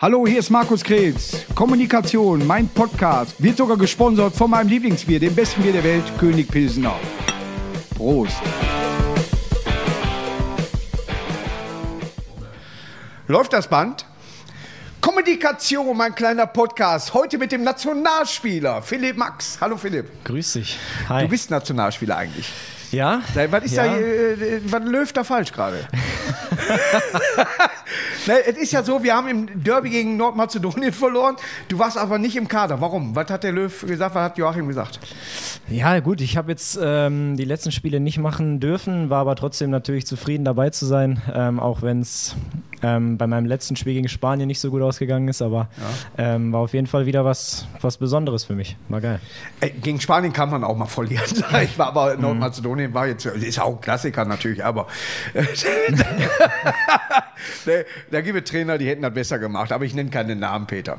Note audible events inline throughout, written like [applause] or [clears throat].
Hallo, hier ist Markus Kretz. Kommunikation, mein Podcast, wird sogar gesponsert von meinem Lieblingsbier, dem besten Bier der Welt, König Pilsener. Prost. Läuft das Band? Kommunikation, mein kleiner Podcast. Heute mit dem Nationalspieler Philipp Max. Hallo Philipp. Grüß dich. Hi. Du bist Nationalspieler eigentlich. ja? Was ist ja. da, äh, was läuft da falsch gerade? [laughs] ne, es ist ja so, wir haben im Derby gegen Nordmazedonien [laughs] verloren. Du warst aber nicht im Kader. Warum? Was hat der Löw gesagt? Was hat Joachim gesagt? Ja, gut, ich habe jetzt ähm, die letzten Spiele nicht machen dürfen, war aber trotzdem natürlich zufrieden dabei zu sein, ähm, auch wenn es ähm, bei meinem letzten Spiel gegen Spanien nicht so gut ausgegangen ist, aber ähm, war auf jeden Fall wieder was, was Besonderes für mich. War geil. Ey, gegen Spanien kann man auch mal verlieren. [laughs] Ich war aber Nordmazedonien war jetzt ist auch ein Klassiker natürlich, aber [laughs] ne, da gibt es Trainer, die hätten das besser gemacht. Aber ich nenne keinen Namen, Peter.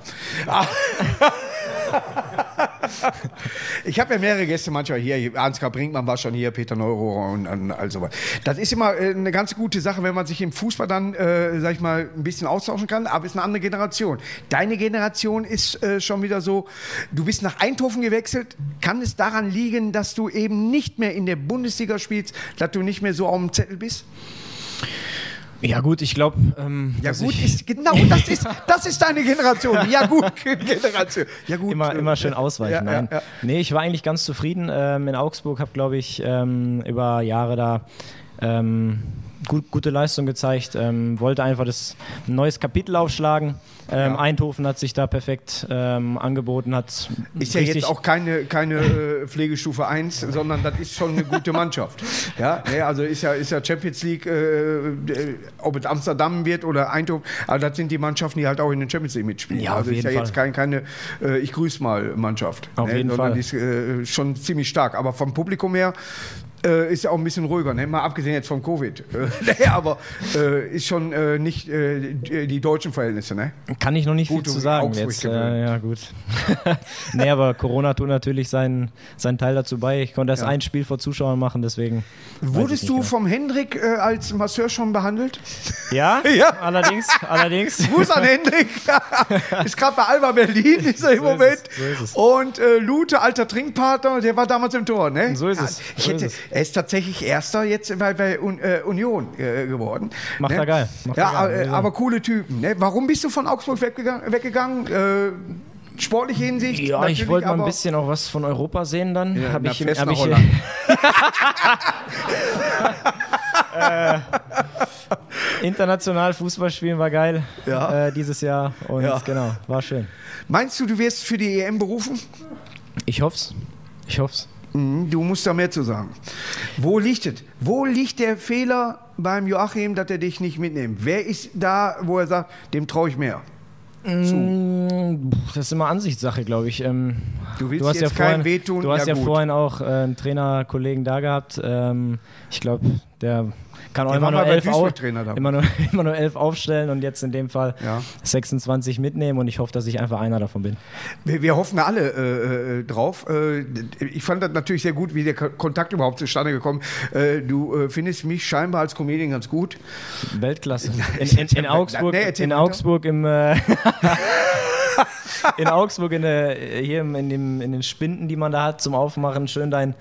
Ich habe ja mehrere Gäste manchmal hier. Ansgar Brinkmann war schon hier, Peter Neurohrer und, und all sowas. Das ist immer äh, eine ganz gute Sache, wenn man sich im Fußball dann, äh, sag ich mal, ein bisschen austauschen kann. Aber es ist eine andere Generation. Deine Generation ist äh, schon wieder so, du bist nach Eindhoven gewechselt. Kann es daran liegen, dass du eben nicht mehr in der Bundesliga spielst, dass du nicht mehr so auf dem Zettel bist? Ja gut, ich glaube... Ähm, Ja gut, ist, genau, das ist, das ist deine Generation. Ja gut, [laughs] Generation. Ja gut. immer, immer schön ausweichen. Ja, ja, Nein. ja. Nee, ich war eigentlich ganz zufrieden ähm, in Augsburg, habe, glaube ich, ähm, über Jahre da ähm, gut, gute Leistung gezeigt, ähm, wollte einfach das ein neues Kapitel aufschlagen. Ähm, Ja. Eindhoven hat sich da perfekt ähm, angeboten, hat Ist ja jetzt auch keine, keine äh, Pflegestufe 1, [laughs] sondern das ist schon eine gute Mannschaft. [laughs] Ja, nee, also ist ja, ist ja Champions League, äh, äh, ob es Amsterdam wird oder Eindhoven, aber das sind die Mannschaften, die halt auch in der Champions League mitspielen. Ja, auf also ist ja jeden jetzt Fall. kein, keine äh, Ich grüß mal Mannschaft. Auf jeden sondern Fall. Die ist äh, schon ziemlich stark. Aber vom Publikum her äh, ist ja auch ein bisschen ruhiger, ne? mal abgesehen jetzt vom Covid. [laughs] Äh, aber äh, ist schon äh, nicht äh, die, die deutschen Verhältnisse. Ne? Kann ich noch nicht Gut, viel zu sagen Augsburg jetzt. Äh, ja, gut. [laughs] nee, aber Corona tut natürlich seinen, seinen Teil dazu bei. Ich konnte erst Ja. ein Spiel vor Zuschauern machen, deswegen. ich Wurdest du vom Hendrik äh, als Masseur schon behandelt? [laughs] Ja, Ja. allerdings, allerdings. Gruß an Hendrik. ist gerade bei Alba Berlin, ist er im So ist Moment. es, so ist es. Und äh, Lute, alter Trinkpartner, der war damals im Tor, ne? So ist es, Ich so hätte, ist es. Er ist tatsächlich Erster jetzt bei, bei Un, äh, Union äh, geworden. Macht ne? er geil, macht ja, er geil, äh, ich aber coole Typen. Ne? Warum bist du von Augsburg weggegangen? weggegangen? Äh, sportliche Hinsicht? Ja, ich wollte mal ein aber- bisschen auch was von Europa sehen dann. Ja, hab ich, fest hab ich, Holland. [laughs] international Fußball spielen war geil Ja. äh, dieses Jahr und Ja. genau, war schön. Meinst du, du wirst für die EM berufen? Ich hoff's. Ich hoff's. Mhm, Du musst da mehr zu sagen. Wo liegt es? Wo liegt der Fehler beim Joachim, dass er dich nicht mitnimmt? Wer ist da, wo er sagt, dem traue ich mehr? Mm, Das ist immer Ansichtssache, glaube ich. Ähm, Du willst du hast jetzt ja vorhin, wehtun? Du hast Ja, ja, vorhin auch äh, einen Trainerkollegen da gehabt. Ähm, ich glaube, der kann auch immer nur, elf auf, immer, nur, [laughs] immer nur elf aufstellen und jetzt in dem Fall Ja. 26 mitnehmen und ich hoffe, dass ich einfach einer davon bin. Wir, wir hoffen alle äh, äh, drauf. Äh, ich fand das natürlich sehr gut, wie der Ko- Kontakt überhaupt zustande gekommen. Äh, du findest mich scheinbar als Comedian ganz gut. Weltklasse. [laughs] In, in, in Augsburg, Nee, in. Augsburg im äh, [laughs] in Augsburg in der, hier in, dem, in den Spinden, die man da hat zum Aufmachen, schön dein,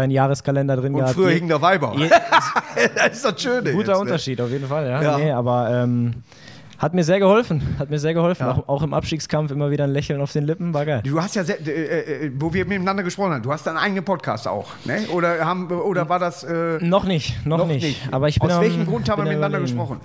dein Jahreskalender drin Und gehabt. früher hing der Weiber. [laughs] das ist das Schöne. Guter jetzt, ne? Unterschied, auf jeden Fall, ja. Ja. Nee, aber ähm, hat mir sehr geholfen. Hat mir sehr geholfen. Ja. Auch, auch im Abstiegskampf immer wieder ein Lächeln auf den Lippen, war geil. Du hast ja, sehr, äh, äh, wo wir miteinander gesprochen haben, du hast deinen eigenen Podcast auch, ne? Oder, haben, oder war das... Äh, Noch nicht, noch, noch nicht. nicht. Aber ich bin Aus am- welchem Grund haben wir miteinander Überlegen. gesprochen?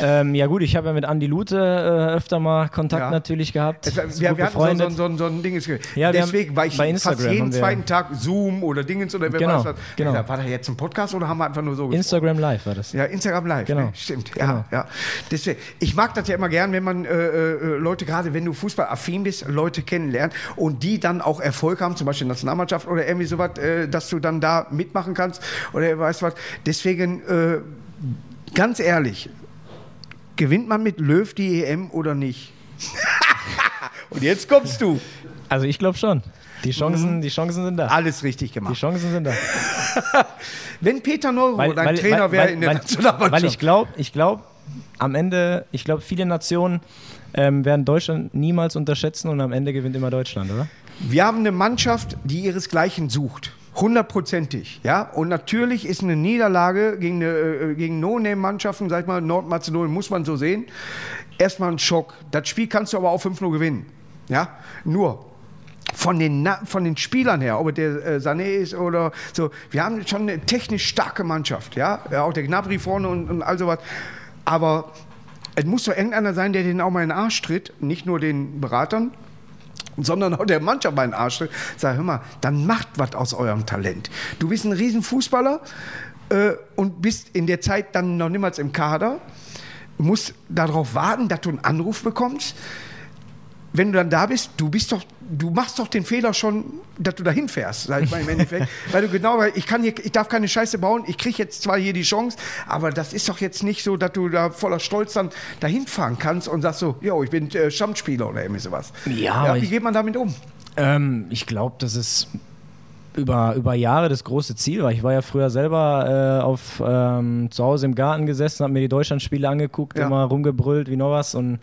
Ähm, ja gut, ich habe ja mit Andi Lute äh, öfter mal Kontakt Ja. natürlich gehabt. Es, wir, wir hatten so, so, so, so ein Ding. Ja, Deswegen war ich bei fast jeden zweiten Tag Zoom oder Dingens oder wer Genau, weiß was. genau. Ja, War da jetzt ein Podcast oder haben wir einfach nur so gesprochen? Instagram Live war das. Ja, Instagram Live. Genau. Ne? Stimmt. Ja, Genau. ja. Deswegen, ich mag das ja immer gern, wenn man äh, äh, Leute, gerade wenn du fußballaffin bist, Leute kennenlernt und die dann auch Erfolg haben, zum Beispiel Nationalmannschaft oder irgendwie sowas, äh, dass du dann da mitmachen kannst oder weißt was. Deswegen, äh, ganz ehrlich, gewinnt man mit Löw die EM oder nicht? [laughs] und jetzt kommst du. Also ich glaube schon. Die Chancen, die Chancen sind da. Alles richtig Die gemacht. Chancen sind da. [laughs] Wenn Peter Neuro dein Trainer wäre in der Nationalmannschaft. Weil ich glaube, ich glaube, am Ende, ich glaube, viele Nationen ähm, werden Deutschland niemals unterschätzen und am Ende gewinnt immer Deutschland, oder? Wir haben eine Mannschaft, die ihresgleichen sucht. Hundertprozentig, ja. Und natürlich ist eine Niederlage gegen, eine, äh, gegen No-Name-Mannschaften, sag ich mal, Nordmazedonien, muss man so sehen, erstmal ein Schock. Das Spiel kannst du aber auch 5-0 gewinnen, ja. Nur, von den, von den Spielern her, ob der äh, Sané ist oder so, wir haben schon eine technisch starke Mannschaft, ja auch der Gnabry vorne und, und all sowas. Aber es muss doch irgendeiner sein, der den auch mal in den Arsch tritt, nicht nur den Beratern, sondern auch der Mannschaft meinen Arsch tritt. Sag, hör mal, dann macht was aus eurem Talent. Du bist ein Riesenfußballer äh, und bist in der Zeit dann noch niemals im Kader, musst darauf warten, dass du einen Anruf bekommst wenn du dann da bist, du bist doch, du machst doch den Fehler schon, dass du da hinfährst, sag ich mal im Endeffekt. [laughs] weil du genau, ich kann hier, ich darf keine Scheiße bauen, ich kriege jetzt zwar hier die Chance, aber das ist doch jetzt nicht so, dass du da voller Stolz dann dahin fahren kannst und sagst so, yo, ich bin äh, Stammspieler oder irgendwie sowas. Ja, ja wie geht man damit um? Ähm, ich glaube, das ist über, über Jahre das große Ziel war. Ich war ja früher selber äh, auf, ähm, zu Hause im Garten gesessen, habe mir die Deutschlandspiele angeguckt, ja. immer rumgebrüllt wie noch was. Und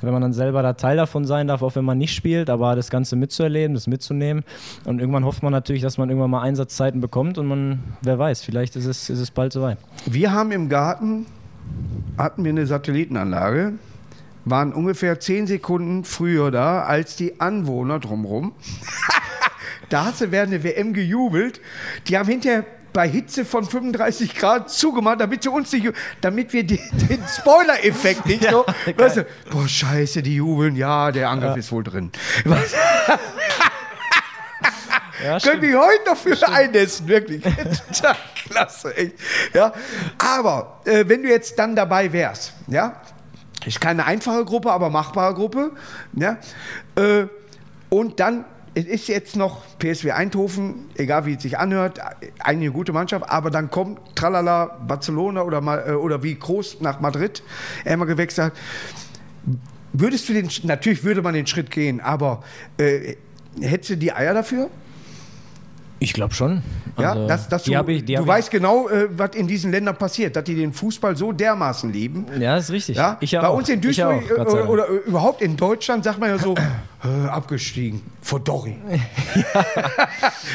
wenn man dann selber da Teil davon sein darf, auch wenn man nicht spielt, aber das Ganze mitzuerleben, das mitzunehmen. Und irgendwann hofft man natürlich, dass man irgendwann mal Einsatzzeiten bekommt und man, wer weiß, vielleicht ist es, ist es bald soweit. Wir haben im Garten, hatten wir eine Satellitenanlage, waren ungefähr zehn Sekunden früher da als die Anwohner drumherum. [laughs] Da hast du während der WM gejubelt. Die haben hinterher bei Hitze von 35 Grad zugemacht, damit sie uns nicht, damit wir die, [laughs] den Spoiler-Effekt nicht so, ja, weißt du, boah, scheiße, die jubeln, ja, der Angriff ja. ist wohl drin. [laughs] Ja, Können wir heute noch für einnässen, wirklich. [laughs] Klasse, echt. Ja, aber äh, wenn du jetzt dann dabei wärst, ja, ist keine einfache Gruppe, aber machbare Gruppe, ja, äh, und dann es ist jetzt noch PSW Eindhoven, egal wie es sich anhört, eine gute Mannschaft, aber dann kommt Tralala Barcelona oder, äh, oder wie Groß nach Madrid, er mal gewechselt Würdest du den, natürlich würde man den Schritt gehen, aber äh, hättest du die Eier dafür? Ich glaube schon. Ja, also, dass, dass du, ich, du weißt genau, äh, was in diesen Ländern passiert, dass die den Fußball so dermaßen lieben. Ja, ist richtig. Ja? Ich Bei auch. uns in Duisburg auch, oder, oder, überhaupt in Deutschland sagt man ja so, [clears throat] äh, abgestiegen, vor Dori. [laughs] ja,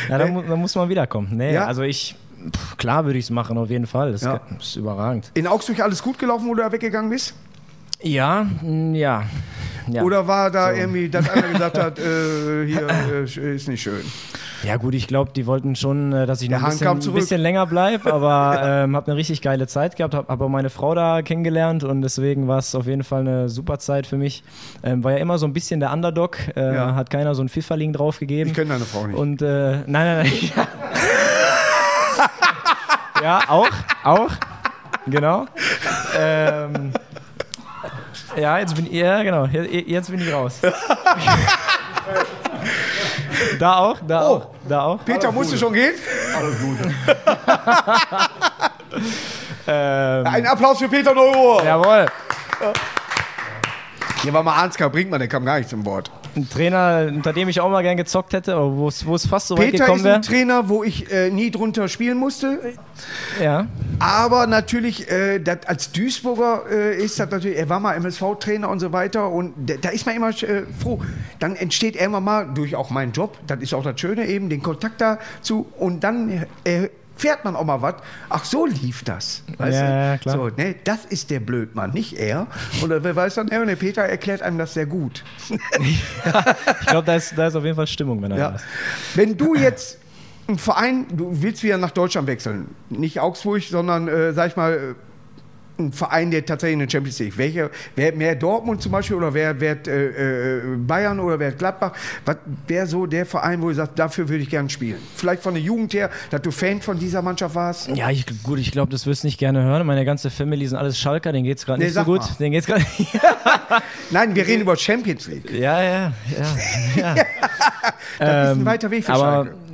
ja da, mu da, muss man wiederkommen. Nee, ja? also ich, pff, klar würde ich es machen, auf jeden Fall. Das ja. ist überragend. In Augsburg alles gut gelaufen, wo du da weggegangen bist? Ja, ja. ja. Oder war da so. irgendwie, dass einer gesagt hat, äh, hier äh, ist nicht schön? Ja gut, ich glaube, die wollten schon, äh, dass ich noch ein bisschen, ein bisschen, länger bleibe, [laughs] aber ähm, habe eine richtig geile Zeit gehabt, habe hab auch meine Frau da kennengelernt und deswegen war es auf jeden Fall eine super Zeit für mich. Ähm, war ja immer so ein bisschen der Underdog, äh, ja. hat keiner so ein Pfifferling draufgegeben. Ich kenne deine Frau nicht. Und äh, nein, nein, nein. [laughs] ja, auch, auch, genau. Ähm, ja, jetzt bin ich, ja, genau, jetzt bin ich raus. [laughs] [laughs] Da auch, da oh. auch, da auch. Peter, musst du schon gehen? Alles Gute. [laughs] ähm, Ein Applaus für Peter Neurohr. Jawohl. Hier war mal Ansgar Brinkmann, der kam gar nicht zum Wort. Ein Trainer, unter dem ich auch mal gern gezockt hätte, aber wo es fast so weit gekommen wäre. Peter ist ein Trainer, wo ich äh, nie drunter spielen musste. Ja. Aber natürlich, äh, dat, als Duisburger äh, ist das natürlich, er war mal MSV-Trainer und so weiter und da ist man immer äh, froh. Dann entsteht irgendwann mal durch auch meinen Job, das ist auch das Schöne eben, den Kontakt dazu und dann äh, fährt man auch mal was. Ach, so lief das. Weißt ja, du? klar. So, ne, das ist der Blödmann, nicht er. Oder wer weiß dann, der Peter erklärt einem das sehr gut. ja, [laughs] ich glaube, da ist, da ist auf jeden Fall Stimmung, wenn er ja. ist. Wenn du jetzt ein Verein, du willst wieder nach Deutschland wechseln, nicht Augsburg, sondern, äh, sag ich mal, ein Verein, der tatsächlich in der Champions League. Welcher, wer mehr Dortmund zum Beispiel oder wer, wer äh, äh, Bayern oder wer Gladbach? Was wäre so der Verein, wo du sagst, dafür würde ich gerne spielen? Vielleicht von der Jugend her, dass du Fan von dieser Mannschaft warst? Ja, ich, gut, ich glaube, das wirst du nicht gerne hören. Meine ganze Family sind alles Schalker, denen geht es gerade nee, nicht so gut. Denen geht's [laughs] [laughs] Nein, wir reden über Champions League. Ja, ja, ja. ja. das ähm, ist ein weiter Weg für aber, Schalke.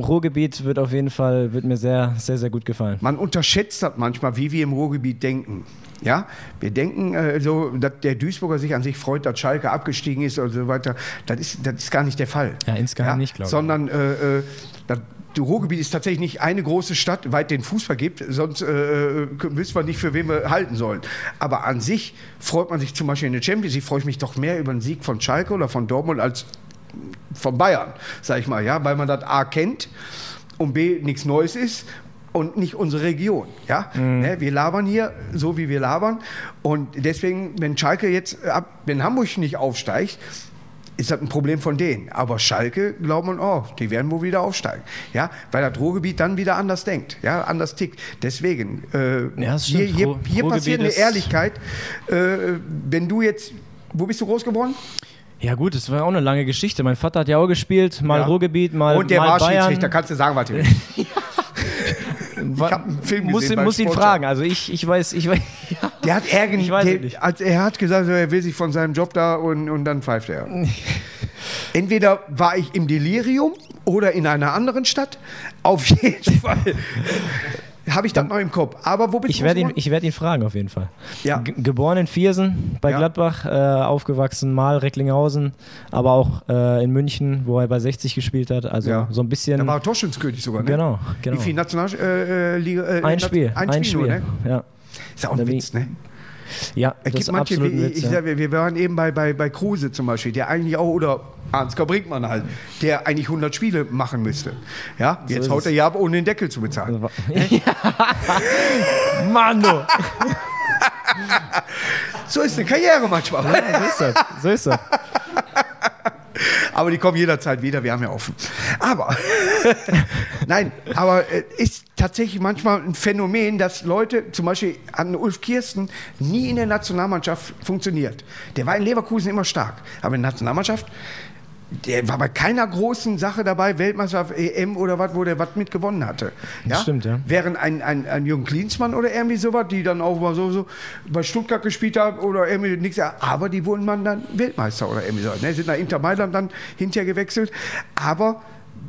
Ruhrgebiet wird auf jeden Fall, wird mir sehr, sehr, sehr gut gefallen. Man unterschätzt das manchmal, wie wir im Ruhrgebiet denken. Ja, wir denken äh, so, dass der Duisburger sich an sich freut, dass Schalke abgestiegen ist und so weiter. Das ist, das ist gar nicht der Fall. Ja, insgeheim ja? nicht, glaube ich. Sondern äh, äh, das Ruhrgebiet ist tatsächlich nicht eine große Stadt, weit den Fußball gibt, sonst äh, wüsste man nicht, für wen wir halten sollen. Aber an sich freut man sich zum Beispiel in der Champions League, freue ich mich doch mehr über einen Sieg von Schalke oder von Dortmund als von Bayern, sag ich mal, ja, weil man das A kennt und B nichts Neues ist und nicht unsere Region. Ja? Mhm. Ne, wir labern hier so, wie wir labern. Und deswegen, wenn Schalke jetzt, ab, wenn Hamburg nicht aufsteigt, ist das ein Problem von denen. Aber Schalke glaubt man, oh, die werden wohl wieder aufsteigen. Ja, weil das Ruhrgebiet dann wieder anders denkt, ja, anders tickt. Deswegen, äh, Ja, hier, hier, hier passiert eine Ehrlichkeit. Äh, wenn du jetzt, wo bist du groß geworden? Ja gut, das war auch eine lange Geschichte. Mein Vater hat ja auch gespielt, mal Ja. Ruhrgebiet, mal, Und der mal war Bayern. Schiedsrichter, kannst du sagen, was du willst. Wa- hab einen Film muss, gesehen muss ihn fragen. Also ich, ich weiß, ich weiß. Ja. [laughs] Der hat Ärger, Ich weiß der, nicht. Als er hat gesagt, er will sich von seinem Job da und, und dann pfeift er. [laughs] Entweder war ich im Delirium oder in einer anderen Stadt. Auf jeden Fall habe ich das noch im Kopf. Aber wo bist Ich du werde ihn, ich werd ihn fragen auf jeden Fall. Ja. Ge- Geboren in Viersen bei Ja. Gladbach, äh, aufgewachsen mal Recklinghausen, aber auch äh, in München, wo er bei 60 gespielt hat. Also Ja. so ein bisschen. Da war Torschützenkönig sogar, ne? genau, genau. Wie viel Nationalliga? Äh, Liga, äh, Ein Spiel, Ein, Spiel, nur, ne? ja. Ist ja auch ein Witz, ne? Ja, Es das gibt ist manche, wie, ein Witz. ich ja. sag, wir, wir waren eben bei, bei, bei Kruse zum Beispiel, der eigentlich auch, oder Ansgar Brinkmann halt, der eigentlich 100 Spiele machen müsste. Ja, jetzt haut er ja ab, ohne den Deckel zu bezahlen. [laughs] Mann, du. [laughs] So ist eine Karriere manchmal. Ja, so ist das. So ist das. [laughs] Aber die kommen jederzeit wieder, wir haben ja offen. Aber, nein, aber äh, ist tatsächlich manchmal ein Phänomen, dass Leute, zum Beispiel an Ulf Kirsten, nie in der Nationalmannschaft funktioniert. Der war in Leverkusen immer stark, aber in der Nationalmannschaft, der war bei keiner großen Sache dabei, Weltmeisterschaft, EM oder was, wo der was mit gewonnen hatte. Ja? stimmt, ja. Während ein, ein, ein Jürgen Klinsmann oder irgendwie sowas, die dann auch mal so, so bei Stuttgart gespielt haben oder irgendwie nichts, aber die wurden man dann Weltmeister oder irgendwie so. Ne? Sind nach Inter Mailand dann hinterher gewechselt. Aber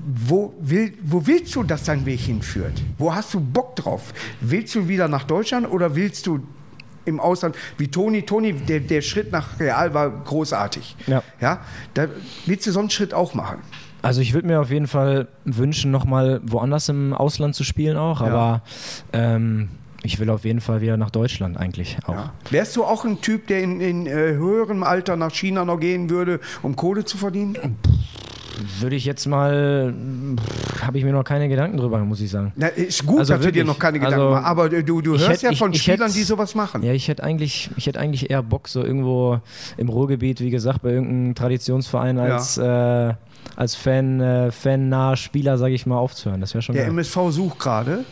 wo, will, wo willst du, dass dein Weg hinführt? Wo hast du Bock drauf? Willst du wieder nach Deutschland oder willst du im Ausland, wie Toni, Toni, der, der Schritt nach Real war großartig. Ja. ja? Da willst du so einen Schritt auch machen. Also ich würde mir auf jeden Fall wünschen, nochmal woanders im Ausland zu spielen auch, aber ähm, ich will auf jeden Fall wieder nach Deutschland eigentlich auch. Ja. Wärst du auch ein Typ, der in, in äh, höherem Alter nach China noch gehen würde, um Kohle zu verdienen? Würde ich jetzt mal, habe ich mir noch keine Gedanken drüber, muss ich sagen. Na, ist gut, Also dass du dir wirklich. noch keine Gedanken Also, machst. Aber du, du ich hörst hätt- ja ich- von ich Spielern, hätt- die sowas machen. Ja, ich hätte eigentlich, ich hätte eigentlich eher Bock, so irgendwo im Ruhrgebiet, wie gesagt, bei irgendeinem Traditionsverein als, äh, als Fan, äh, fan-naher Spieler, sage ich mal, aufzuhören. Das wäre schon Der geil. MSV sucht gerade.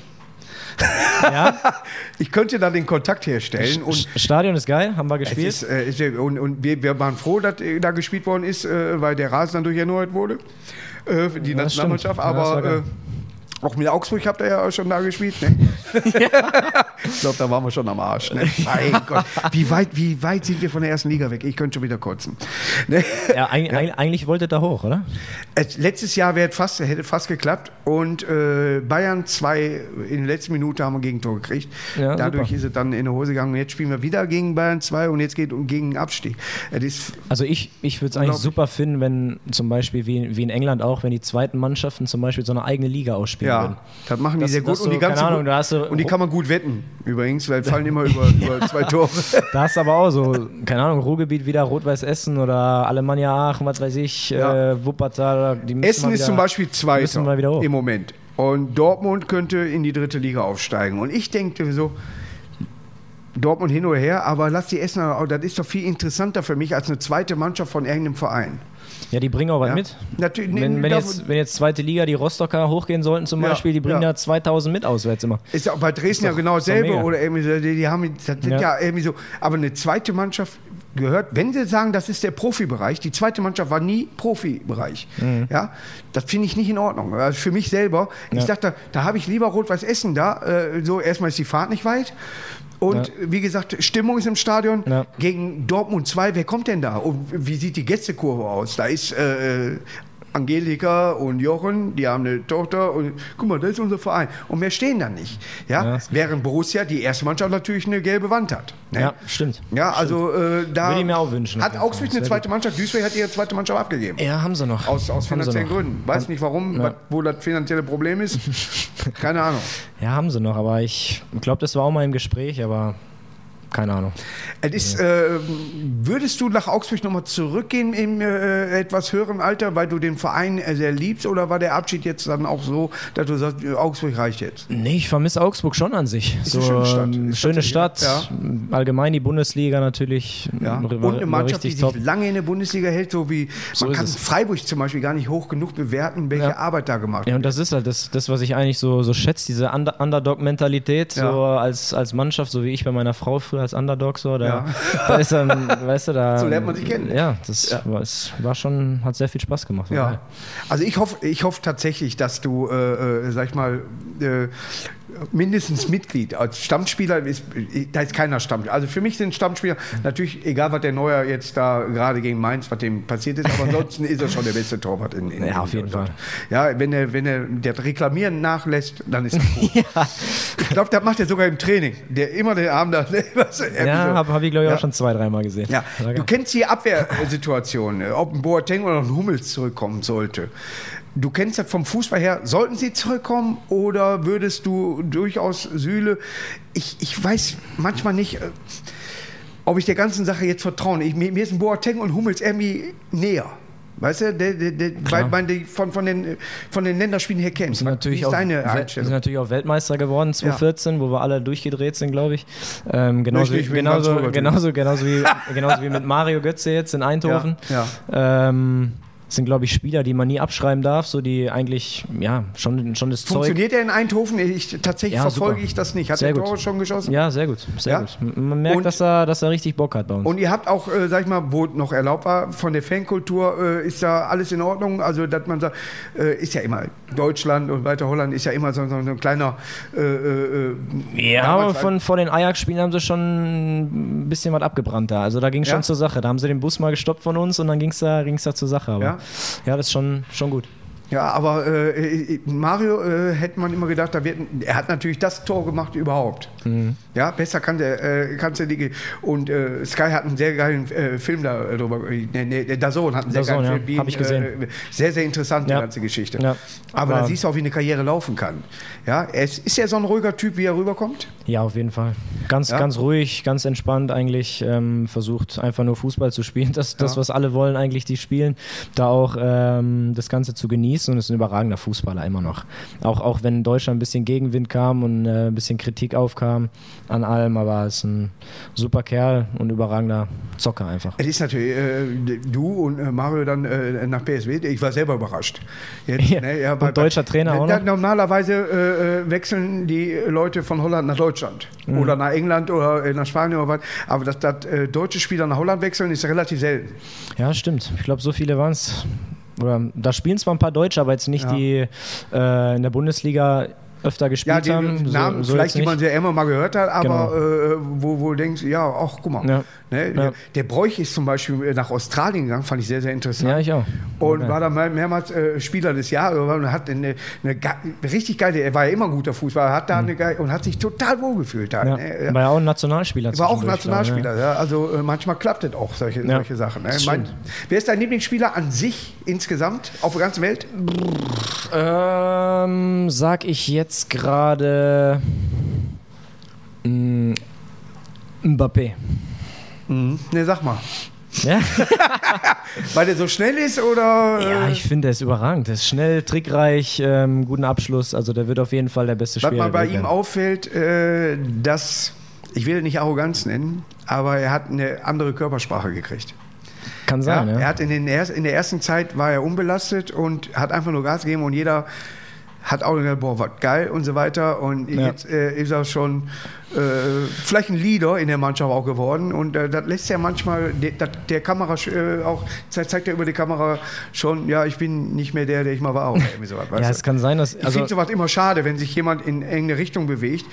Ja? [laughs] Ich könnte da den Kontakt herstellen. Und Stadion ist geil, haben wir Es gespielt. ist, äh, und, und wir, wir waren froh, dass äh, da gespielt worden ist, äh, weil der Rasen dann durcherneuert wurde. Äh, für die Ja, Nationalmannschaft. Aber auch mit Augsburg habt ihr ja schon da gespielt. Ne? [laughs] ich glaube, da waren wir schon am Arsch. Ne? [laughs] Mein Gott. Wie weit, wie weit sind wir von der ersten Liga weg? Ich könnte schon wieder kotzen. Ne? Ja, eig eig- eigentlich wollte da hoch, oder? Es, letztes Jahr wäre fast, hätte fast geklappt und äh, Bayern 2 in der letzten Minute haben wir ein Gegentor gekriegt. Ja, Dadurch super. ist es dann in die Hose gegangen. Und jetzt spielen wir wieder gegen Bayern 2 und jetzt geht es um gegen den Abstieg. Also ich, ich würde es eigentlich super finden, wenn zum Beispiel wie, wie in England auch, wenn die zweiten Mannschaften zum Beispiel so eine eigene Liga ausspielen würden. Ja, das machen die Das- sehr gut und die ganze Ahnung, du- und die kann man gut wetten übrigens, weil fallen immer über, [laughs] über zwei Tore. Da hast du aber auch so, keine Ahnung, Ruhrgebiet wieder Rot-Weiß Essen oder Alemannia Aachen, was weiß ich, Ja. äh, Wuppertal. Essen mal ist wieder- zum Beispiel Zweiter wieder im Moment und Dortmund könnte in die dritte Liga aufsteigen und ich denke so. Dortmund hin oder her, aber lass die Essener, auch- das ist doch viel interessanter für mich als eine zweite Mannschaft von irgendeinem Verein. Ja, die bringen auch was Ja. mit. Natürlich, Wenn, wenn, jetzt, wenn jetzt zweite Liga die Rostocker hochgehen sollten zum Ja, Beispiel, die bringen ja. da 2000 mit auswärts immer. Ist ja auch bei Dresden ja doch- genau ist doch dasselbe oder irgendwie so, die, die haben das ja. Ja. irgendwie so, aber eine zweite Mannschaft gehört, wenn sie sagen, das ist der Profibereich, die zweite Mannschaft war nie Profibereich. Ja, das finde ich nicht in Ordnung. Also für mich selber, ich Ja. dachte, da habe ich lieber Rot-Weiß Essen da, äh, so erstmal ist die Fahrt nicht weit. Und Ja. wie gesagt, Stimmung ist im Stadion. Ja. Gegen Dortmund 2, wer kommt denn da? Und wie sieht die Gästekurve aus? Da ist äh, Angelika und Jochen, die haben eine Tochter und guck mal, das ist unser Verein. Und mehr stehen da nicht. Ja? Ja. Während Borussia, die erste Mannschaft, natürlich eine gelbe Wand hat. Ne? Ja, stimmt. Ja, also äh, da Würde ich mir auch wünschen, Hat. Augsburg eine zweite Mannschaft, Duisburg hat ihre zweite Mannschaft abgegeben. Ja, haben sie noch. Aus, aus finanziellen. Gründen. Weiß nicht warum, Ja. wo das finanzielle Problem ist. [laughs] Keine Ahnung. Ja, haben sie noch, aber ich glaube, das war auch mal im Gespräch, aber keine Ahnung. Es ist, äh, würdest du nach Augsburg nochmal zurückgehen im äh, etwas höheren Alter, weil du den Verein äh, sehr liebst, oder war der Abschied jetzt dann auch so, dass du sagst, Augsburg reicht jetzt? Nee, ich vermisse Augsburg schon an sich. Ist eine schöne Stadt. ähm, Ist schöne Stadt. Allgemein die Bundesliga natürlich. Ja. war- Und war eine Mannschaft, die sich top. lange in der Bundesliga hält, so wie So man kann es. Freiburg zum Beispiel gar nicht hoch genug bewerten, welche Ja. Arbeit da gemacht Ja, wird. und das ist halt das, das was ich eigentlich so, so schätze, diese Under Underdog-Mentalität, Ja. so als, als Mannschaft, so wie ich bei meiner Frau früher als Underdog, so, da, Ja. [laughs] da ist dann, weißt du, da. So lernt man sich kennen. Ja, das Ja. War, war schon, hat sehr viel Spaß gemacht. Ja, geil. also ich hoffe, ich hoffe tatsächlich, dass du, äh, äh, sag ich mal, äh, mindestens Mitglied als Stammspieler ist, da ist keiner Stammspieler. Also für mich sind Stammspieler natürlich egal, was der Neuer jetzt da gerade gegen Mainz, was dem passiert ist, aber ansonsten ist er schon der beste Torwart in, in Ja, auf jeden Deutschland. Ja, wenn er, wenn er das Reklamieren nachlässt, dann ist er gut. [laughs] Ich glaube, das macht er sogar im Training. Der immer den Arm da. [laughs] Was, Ja, habe hab ich glaube ich Ja. auch schon zwei, dreimal gesehen. ja, du kennst die Abwehrsituation, ob ein Boateng oder ein Hummels zurückkommen sollte. Du kennst das vom Fußball her. Sollten sie zurückkommen oder würdest du durchaus Sühle? Ich, ich weiß manchmal nicht, äh, ob ich der ganzen Sache jetzt vertraue. Ich, mir, mir ist ein Boateng und Hummels irgendwie näher. Weißt du, der, der, der, weil man die von, von, den, von den Länderspielen her kennt. sind Wie natürlich, ist auch, wir sind natürlich auch Weltmeister geworden 2014, wo wir alle durchgedreht sind, glaube ich. Ähm, genauso, Richtig, ganz genauso, rüber, genauso, genauso, wie, genauso wie mit Mario Götze jetzt in [laughs] Eindhoven. Ja, Ähm, sind, glaube ich, Spieler, die man nie abschreiben darf, so die eigentlich ja schon, schon das Zeug. Funktioniert er in Eindhoven? Ich, tatsächlich Ja, verfolge super. ich das nicht. Hat Sehr der. Tore schon geschossen? Ja, sehr gut. Sehr Ja? gut. Man merkt, Und- dass, er, dass er richtig Bock hat bei uns. Und ihr habt auch, äh, sag ich mal, wo noch erlaubt war, von der Fankultur äh, ist da alles in Ordnung. Also, dass man sagt, äh, ist ja immer Deutschland und weiter Holland ist ja immer so, so ein kleiner. Äh, äh, Ja, aber von, vor den Ajax-Spielen haben sie schon ein bisschen was abgebrannt da. Also da ging es Ja? schon zur Sache. Da haben sie den Bus mal gestoppt von uns und dann ging es da, ging's da zur Sache. Aber Ja? das ist schon, schon gut. Ja, aber äh, äh, Mario äh, hätte man immer gedacht, da wird, er hat natürlich das Tor gemacht überhaupt. Mhm. Ja, besser kann der, äh, kannst du die. Und äh, Sky hat einen sehr geilen äh, Film darüber. Äh, nee, nee, der Dazon hat einen sehr DAZN, geilen ja. Film. Hab ich gesehen. Äh, sehr, sehr interessant, die Ja. ganze Geschichte. Ja. Aber, da siehst du auch, wie eine Karriere laufen kann. Ja, er ist, er so ein ruhiger Typ, wie er rüberkommt? Ja, auf jeden Fall. Ganz, Ja? ganz ruhig, ganz entspannt eigentlich. Ähm, versucht einfach nur Fußball zu spielen. Das, das Ja. was alle wollen eigentlich, die spielen. Da auch ähm, das Ganze zu genießen und ist ein überragender Fußballer immer noch. Auch, auch wenn in Deutschland ein bisschen Gegenwind kam und äh, ein bisschen Kritik aufkam an allem, aber ist ein super Kerl und überragender Zocker einfach. Es ist natürlich, äh, du und äh, Mario dann äh, nach PSW, ich war selber überrascht. Jetzt, Ja, und deutscher Trainer auch Ja, noch? Normalerweise äh, äh, wechseln die Leute von Holland nach Deutschland Mhm. oder nach England oder nach Spanien oder was. Aber dass, dass deutsche Spieler nach Holland wechseln, ist relativ selten. Ja, stimmt. Ich glaube, so viele waren es. Oder da spielen zwar ein paar Deutsche, aber jetzt nicht Ja. die äh, in der Bundesliga öfter Ja, gespielt die haben. Namen, so vielleicht, die man sehr immer mal gehört hat, aber Genau. äh, wo, wo du denkst, ja, ach, guck mal. Ja. Ne? Ja. Der Bräuch ist zum Beispiel nach Australien gegangen, fand ich sehr, sehr interessant. Ja, ich auch. Und Ja. war dann mehr- mehrmals äh, Spieler des Jahres und hat eine, eine ge- richtig geile, er war ja immer ein guter Fußballer, hat da eine geile, und hat sich total wohlgefühlt da. Mhm. Ja. Ne? War ja auch ein Nationalspieler. War auch zwischendurch, Nationalspieler, ja. Also äh, manchmal klappt es auch, solche, Ja, solche Sachen. Ne? das Mein, wer ist dein Lieblingsspieler an sich insgesamt auf der ganzen Welt? Ähm, sag ich jetzt gerade mm, Mbappé. Ne, sag mal. Ja? [laughs] Weil der so schnell ist oder? ja, äh, ich finde, er ist überragend. Er ist schnell, trickreich, ähm, guten Abschluss. Also der wird auf jeden Fall der beste Was Spieler. mir bei der Welt ihm auffällt, äh, dass, ich will nicht Arroganz nennen, aber er hat eine andere Körpersprache gekriegt. Kann Ja, sein, ja. Er hat in, den in der ersten Zeit war er unbelastet und hat einfach nur Gas gegeben und jeder hat auch gedacht, boah, was geil und so weiter. Und Ja. jetzt äh, ist er schon äh, vielleicht ein Leader in der Mannschaft auch geworden. Und äh, das lässt ja manchmal der, der Kamera äh, auch, ze- zeigt er über die Kamera schon, ja, ich bin nicht mehr der, der ich mal war. Oder [laughs] sowas, weißt ja, es kann sein, dass. Ich Also, finde sowas immer schade, wenn sich jemand in irgendeine Richtung bewegt.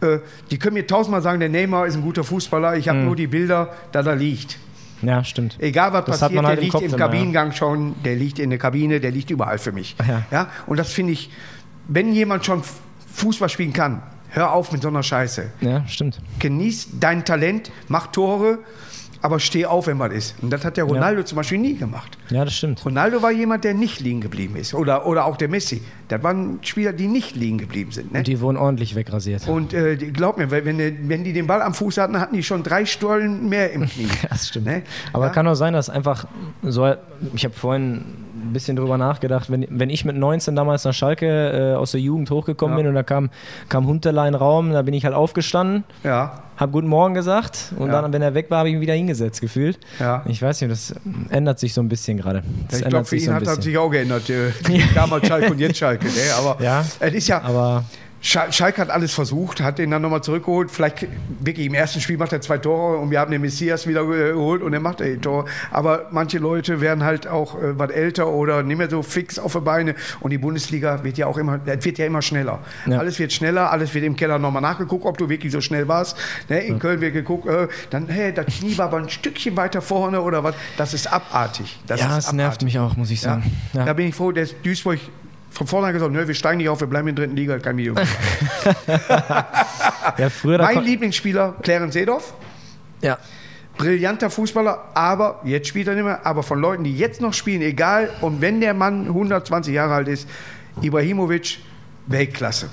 Äh, die können mir tausendmal sagen, der Neymar ist ein guter Fußballer, ich habe nur die Bilder, da da liegt. Ja, stimmt. Egal was Das passiert, halt der im liegt Kopf im immer, ja. Kabinengang schon, der liegt in der Kabine, der liegt überall für mich. Ja. Ja? Und das finde ich, wenn jemand schon Fußball spielen kann, hör auf mit so einer Scheiße. Ja, stimmt. Genieß dein Talent, mach Tore, aber steh auf, wenn was ist. Und das hat der Ronaldo zum Beispiel nie gemacht. Ja, das stimmt. Ronaldo war jemand, der nicht liegen geblieben ist. Oder, oder auch der Messi. Das waren Spieler, die nicht liegen geblieben sind. Ne? Und die wurden ordentlich wegrasiert. Und äh, glaub mir, wenn, wenn wenn die den Ball am Fuß hatten, hatten die schon drei Stollen mehr im [laughs] Knie. Das stimmt. Ne? Aber Ja. kann auch sein, dass einfach so, ich habe vorhin ein bisschen drüber nachgedacht, wenn, wenn ich mit 19 damals nach Schalke äh, aus der Jugend hochgekommen Ja. bin und da kam, kam Hunterlein Raum, da bin ich halt aufgestanden, Ja, habe Guten Morgen gesagt und Ja. dann, wenn er weg war, habe ich ihn wieder hingesetzt gefühlt. ja. Ich weiß nicht, das ändert sich so ein bisschen gerade. Ich glaube, für ihn so hat bisschen. sich auch geändert. Äh, [laughs] damals Schalke und jetzt Schalke. Ne? Aber es ist ja, Aber Schalke hat alles versucht, hat den dann nochmal zurückgeholt. Vielleicht wirklich im ersten Spiel macht er zwei Tore und wir haben den Messias wieder geholt und er macht die Tore. Aber manche Leute werden halt auch äh, was älter oder nicht mehr so fix auf die Beine. Und die Bundesliga wird ja auch immer, wird ja immer schneller. Ja. Alles wird schneller, alles wird im Keller nochmal nachgeguckt, ob du wirklich so schnell warst. Ne? In Köln wird geguckt, äh, dann, hey, das Knie war aber ein Stückchen weiter vorne oder was. Das ist abartig. Das ja, es nervt mich auch, muss ich Ja. sagen. Ja. Da bin ich froh, dass Duisburg von vornherein gesagt nö, wir steigen nicht auf, wir bleiben in der dritten Liga, kein Video. [laughs] Ja, mein Lieblingsspieler, Clarence Seedorf, ja. brillanter Fußballer, aber jetzt spielt er nicht mehr, aber von Leuten, die jetzt noch spielen, egal, und wenn der Mann 120 Jahre alt ist, Ibrahimovic, Weltklasse.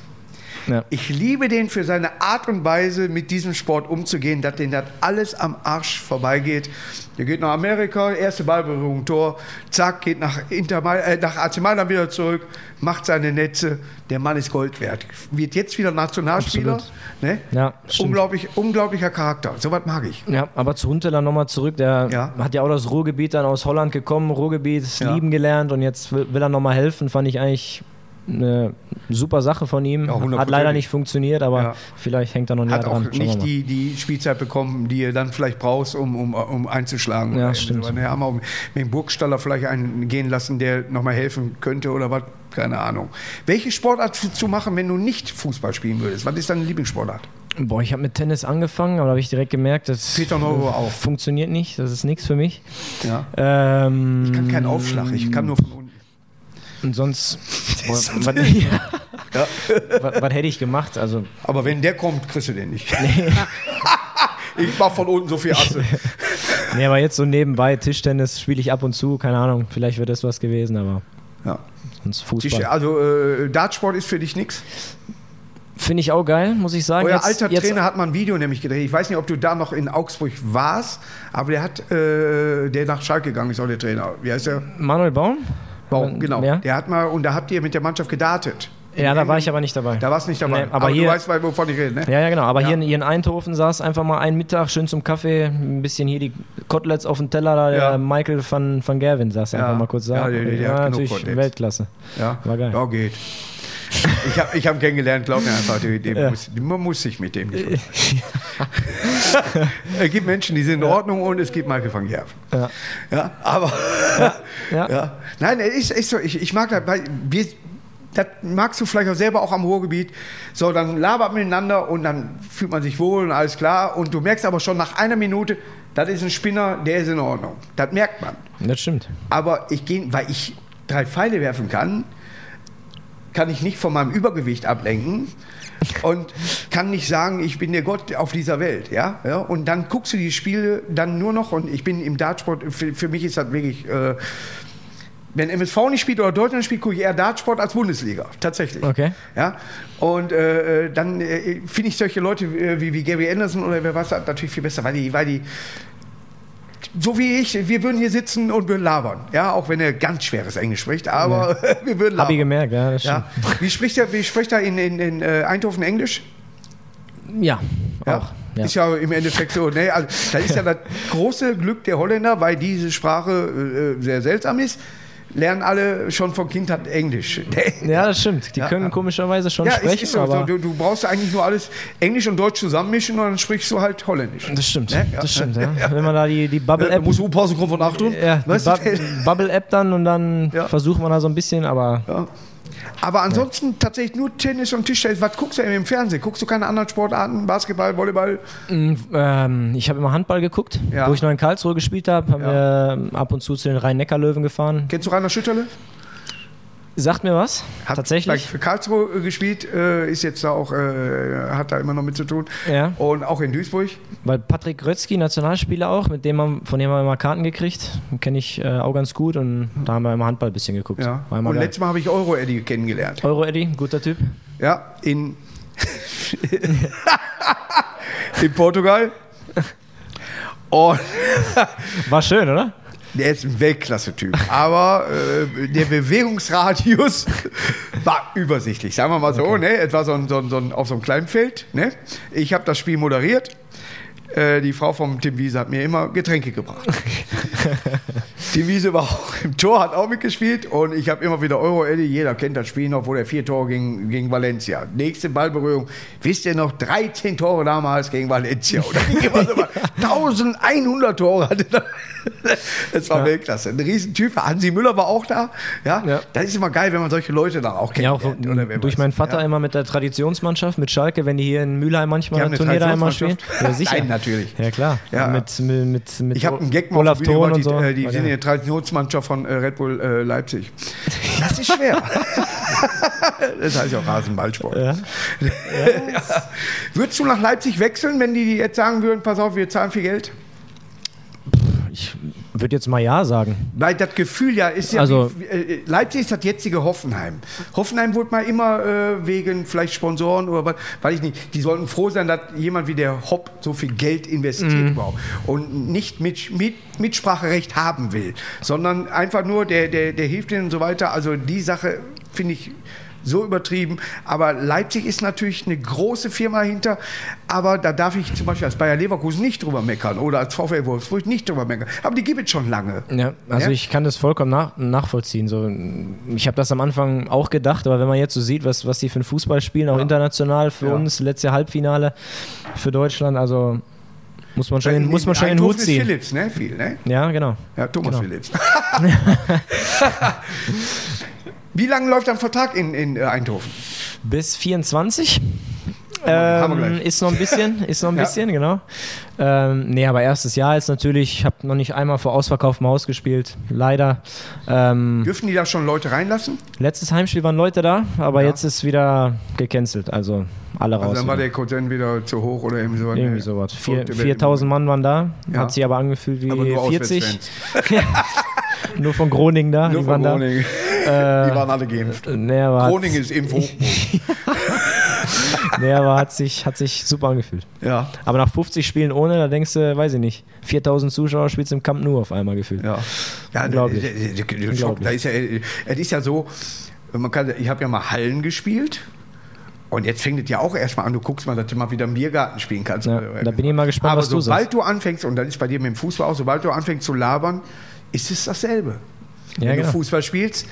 Ja. Ich liebe den für seine Art und Weise, mit diesem Sport umzugehen, dass den das alles am Arsch vorbeigeht. Der geht nach Amerika, erste Ballberührung, Tor, zack, geht nach, Inter, äh, nach AC Mailand wieder zurück, macht seine Netze. Der Mann ist Gold wert. Wird jetzt wieder Nationalspieler. Ne? Ja. Unglaublich, unglicher Charakter. So was mag ich. Ja, aber zu Hunteler nochmal zurück. Der Ja. hat ja auch das Ruhrgebiet dann aus Holland gekommen, Ruhrgebiet Ja. lieben gelernt und jetzt will, will er nochmal helfen. Fand ich eigentlich eine super Sache von ihm. Ja, hat leider nicht funktioniert, aber Ja. vielleicht hängt er noch näher Hat auch dran. Schauen wir nicht die, die Spielzeit bekommen, die er dann vielleicht brauchst, um, um, um einzuschlagen. Ja, stimmt. Wir haben auch mit dem Burgstaller vielleicht einen gehen lassen, der nochmal helfen könnte oder was. Keine Ahnung. Welche Sportart zu machen, wenn du nicht Fußball spielen würdest? Was ist deine Lieblingssportart? Boah, ich habe mit Tennis angefangen, aber da habe ich direkt gemerkt, das auch. funktioniert nicht. Das ist nichts für mich. Ja. Ähm, Ich kann keinen Aufschlag, ich kann nur von. Und sonst, [laughs] boah, was, Ja. [laughs] was, was hätte ich gemacht? Also Aber wenn der kommt, kriegst du den nicht. [laughs] ich mach von unten so viel Asse. Nee, aber jetzt so nebenbei Tischtennis spiele ich ab und zu, keine Ahnung, vielleicht wird das was gewesen, aber Ja. sonst Tisch- Fußball. Also äh, Dartsport ist für dich nichts. Finde ich auch geil, muss ich sagen. Euer Jetzt- alter jetzt, Trainer hat mal ein Video nämlich gedreht. Ich weiß nicht, ob du da noch in Augsburg warst, aber der hat, äh, der nach Schalke gegangen ist, auch der Trainer. Wie heißt der? Manuel Baum? Baum, genau. Ja, Der hat mal, und da habt ihr mit der Mannschaft gedartet. ja da war ich aber nicht dabei. Da warst du nicht dabei. Nee, aber hier- du weißt, wovon ich rede, ne? Ja, ja, genau. Aber Ja. Hier, in, hier in Eindhoven saß einfach mal einen Mittag schön zum Kaffee, ein bisschen hier die Koteletts auf dem Teller. Da Ja. Michael van, van Gerwen saß einfach mal kurz da. Ja, der- der- der hat natürlich Koteletts. Weltklasse. Ja, War geil. Ja, geht. Ich habe ich hab kennengelernt, glaub mir einfach, dem, dem Ja. muss, man muss sich mit dem nicht. [laughs] es gibt Menschen, die sind in Ordnung und es gibt Michael van Gerven. Ja. Ja, aber. [laughs] Ja. Ja. Nein, es ist, ist so, ich, ich mag das, weil wir, das magst du vielleicht auch selber auch am Ruhrgebiet. So, dann labert miteinander und dann fühlt man sich wohl und alles klar. Und du merkst aber schon nach einer Minute, das ist ein Spinner, der ist in Ordnung. Das merkt man. Das stimmt. Aber ich gehe, weil ich drei Pfeile werfen kann, kann ich nicht von meinem Übergewicht ablenken und kann nicht sagen, ich bin der Gott auf dieser Welt, ja? ja? Und dann guckst du die Spiele dann nur noch und ich bin im Dartsport, für, für mich ist das wirklich, äh, wenn MSV nicht spielt oder Deutschland spielt, gucke ich eher Dartsport als Bundesliga, tatsächlich. Okay. Ja? Und äh, äh, dann äh, finde ich solche Leute äh, wie, wie Gary Anderson oder wer weiß, natürlich viel besser, weil die, weil die so wie ich, wir würden hier sitzen und würden labern. Ja, auch wenn er ganz schweres Englisch spricht, aber [laughs] wir würden labern. Hab ich gemerkt, ja, das. Ja. Wie spricht er, wie spricht er in, in, in äh, Eindhoven Englisch? Ja, Ja. auch. Ja. Ist ja im Endeffekt so. Ne, also, da ist ja [laughs] das große Glück der Holländer, weil diese Sprache äh, sehr seltsam ist. Lernen alle schon von Kindheit Englisch. [laughs] ja, das stimmt. Die Ja, können komischerweise schon Ja, sprechen, so. aber du, du brauchst eigentlich nur alles Englisch und Deutsch zusammenmischen und dann sprichst du halt Holländisch. das stimmt. Ne? Ja. Das stimmt. [laughs] Wenn man da die, die Bubble-App musst du aufpassen, kommt von Achtung. ja, die Weißt du? Bubble-App dann und dann versucht man da so ein bisschen, aber. Aber ansonsten tatsächlich nur Tennis und Tischtennis. Was guckst du denn im Fernsehen? Guckst du keine anderen Sportarten? Basketball, Volleyball? Mm, ähm, ich habe immer Handball geguckt, Ja. wo ich noch in Karlsruhe gespielt habe. Haben wir ähm, ab und zu zu den Rhein-Neckar-Löwen gefahren. Kennst du Rainer Schütterle? Sagt mir was? Hat Tatsächlich? Für Karlsruhe äh, gespielt, äh, ist jetzt da auch, äh, hat da immer noch mit zu tun. Ja. Und auch in Duisburg. Weil Patrick Grötzky, Nationalspieler auch, mit dem haben, von dem haben wir immer Karten gekriegt. Kenne ich äh, auch ganz gut und da haben wir immer Handball ein bisschen geguckt. Ja. Und geil. letztes Mal habe ich Euro Eddie kennengelernt. Euro Eddie, guter Typ. Ja, in, [laughs] in Portugal. [laughs] Und War schön, oder? Der ist ein Weltklasse-Typ. Aber äh, der Bewegungsradius [laughs] war übersichtlich. Sagen wir mal so, ne? Es war so ein, so ein, so ein, auf so einem kleinen Feld. Ne? Ich habe das Spiel moderiert. Äh, die Frau vom Tim Wiese hat mir immer Getränke gebracht. [laughs] Tim Wiese war auch im Tor, hat auch mitgespielt und ich habe immer wieder Euro Eddie. Jeder kennt das Spiel noch, wo der vier Tore gegen, gegen Valencia. Nächste Ballberührung. Wisst ihr noch, 13 Tore damals gegen Valencia. Oder [laughs] mal 1100 Tore hatte er. Das war Ja. Weltklasse. Ein Riesentyp. Hansi Müller war auch da. Ja? Ja. Das ist immer geil, wenn man solche Leute dann auch Ja, kennt. auch durch meinen Vater immer mit der Traditionsmannschaft, mit Schalke, wenn die hier in Mülheim manchmal Die ein Turnier da immer spielen. Ja, sicher. Nein, natürlich. Ja, klar. Ja. Mit, mit, mit, mit Ich habe einen Gag mal Olaf Bühne Thon und so. die, äh, die War sind der Traditionsmannschaft von äh, Red Bull äh, Leipzig. Das ist schwer. [laughs] das heißt ja auch Rasenballsport. Ja. Ja. Würdest du nach Leipzig wechseln, wenn die jetzt sagen würden, pass auf, wir zahlen viel Geld? Ich würde jetzt mal Ja sagen. Weil das Gefühl ja ist ja, Also- wie, äh, Leipzig ist das jetzige Hoffenheim. Hoffenheim wurde mal immer äh, wegen vielleicht Sponsoren oder was, weiß ich nicht. Die sollten froh sein, dass jemand wie der Hopp so viel Geld investiert Mhm. überhaupt und nicht mit, mit, Mitspracherecht haben will, sondern einfach nur, der, der, der hilft ihnen und so weiter. Also die Sache finde ich so übertrieben. Aber Leipzig ist natürlich eine große Firma hinter. Aber da darf ich zum Beispiel als Bayer Leverkusen nicht drüber meckern oder als VfL Wolfsburg nicht drüber meckern. Aber die gibt es schon lange. Ja, also Ja? ich kann das vollkommen nach, nachvollziehen. So, ich habe das am Anfang auch gedacht, aber wenn man jetzt so sieht, was, was die für einen Fußball spielen, auch international für Ja. uns, letzte Halbfinale für Deutschland, also muss man schon, den, muss man schon den Hut ziehen. Philips, ne? Viel, ne? Ja, genau. Ja, Thomas Genau. Philips. [laughs] [laughs] Wie lange läuft dein Vertrag in, in äh, Eindhoven? Bis 24. Haben wir Ähm, ist noch ein bisschen, [laughs] ist noch ein Ja. bisschen, genau. Ähm, nee, aber erstes Jahr ist natürlich, ich habe noch nicht einmal vor ausverkauftem Haus gespielt, leider. Ähm, Dürfen die da schon Leute reinlassen? letztes Heimspiel waren Leute da, aber Ja. jetzt ist wieder gecancelt, also alle Also raus. dann war der Quotient wieder zu hoch oder irgendwie sowas. Irgendwie sowas. Vier- Verrückte Welt 4000 Mann waren da, Ja. hat sich aber angefühlt wie Aber nur 40. Auswärtsfans. [laughs] Nur von Groningen da, Nur die waren Groningen. da. Die Äh, waren alle geimpft. nee, aber, Groningen ist Impfhochburg. [laughs] nee, aber hat, sich, hat sich super angefühlt. ja. Aber nach 50 Spielen ohne, da denkst du, weiß ich nicht, 4000 Zuschauer spielst du im Camp Nou auf einmal gefühlt. Ja, ja Unglaublich. Unglaublich. Da ist ja, es ist ja so, man kann, ich habe ja mal Hallen gespielt. Und jetzt fängt es ja auch erstmal an, du guckst mal, dass du mal wieder im Biergarten spielen kannst. Ja, da bin ich mal gespannt, Aber was du sobald sagst. du anfängst, und dann ist bei dir mit dem Fußball auch, sobald du anfängst zu labern, ist es dasselbe. Ja, Wenn genau. du Fußball spielst,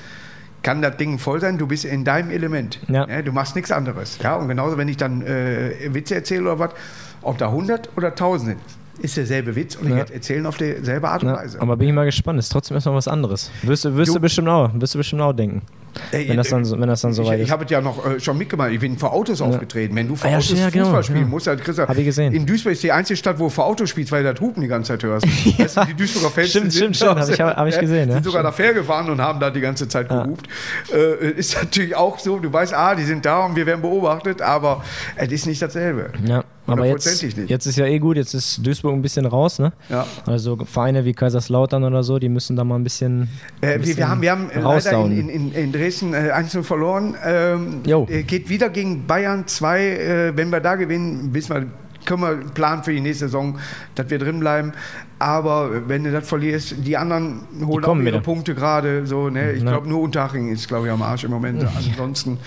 kann das Ding voll sein, du bist in deinem Element. Ja. du machst nichts anderes. Ja, und genauso, wenn ich dann äh, Witze erzähle oder was, ob da 100 oder 1000 sind, ist derselbe Witz und Ja. ich erzählen auf dieselbe Art und Weise. aber bin ich mal gespannt, ist trotzdem erstmal was anderes. Wirst du, wirst Du- du, bestimmt auch, wirst du bestimmt auch denken. Ey, wenn das dann wenn das dann soweit ich, ist. Ich habe es ja noch äh, schon mitgemacht. Ich bin vor Autos aufgetreten. Wenn du vor Ah, ja, Autos stimmt, ja, Fußball genau, spielen ja. musst, dann kriegst du, Hab ich gesehen. In Duisburg ist die einzige Stadt, wo du vor Autos spielst, weil du das Hupen die ganze Zeit hörst. [laughs] weißt du, die Duisburger Fans Stimmt, sind stimmt, stimmt. Hab ich- hab ich gesehen, Sind ja. sogar da fair gefahren und haben da die ganze Zeit gehupt. Äh, ist natürlich auch so, du weißt, ah, die sind da und wir werden beobachtet, aber es ist nicht dasselbe. Ja, aber jetzt, nicht. jetzt ist ja eh gut, jetzt ist Duisburg ein bisschen raus, ne? Ja. Also Vereine wie Kaiserslautern oder so, die müssen da mal ein bisschen. Äh, ein wir, bisschen wir haben, wir haben äh, leider in, in, in Dresden äh, 1 verloren. Ähm, äh, geht wieder gegen Bayern 2. Äh, wenn wir da gewinnen, wissen wir, können wir planen für die nächste Saison, dass wir drin bleiben. Aber wenn du das verlierst, die anderen holen auch kommen ihre wieder. Punkte gerade. So, ne? Ich glaube, nur Unterhaching ist, glaube ich, am Arsch im Moment. Ansonsten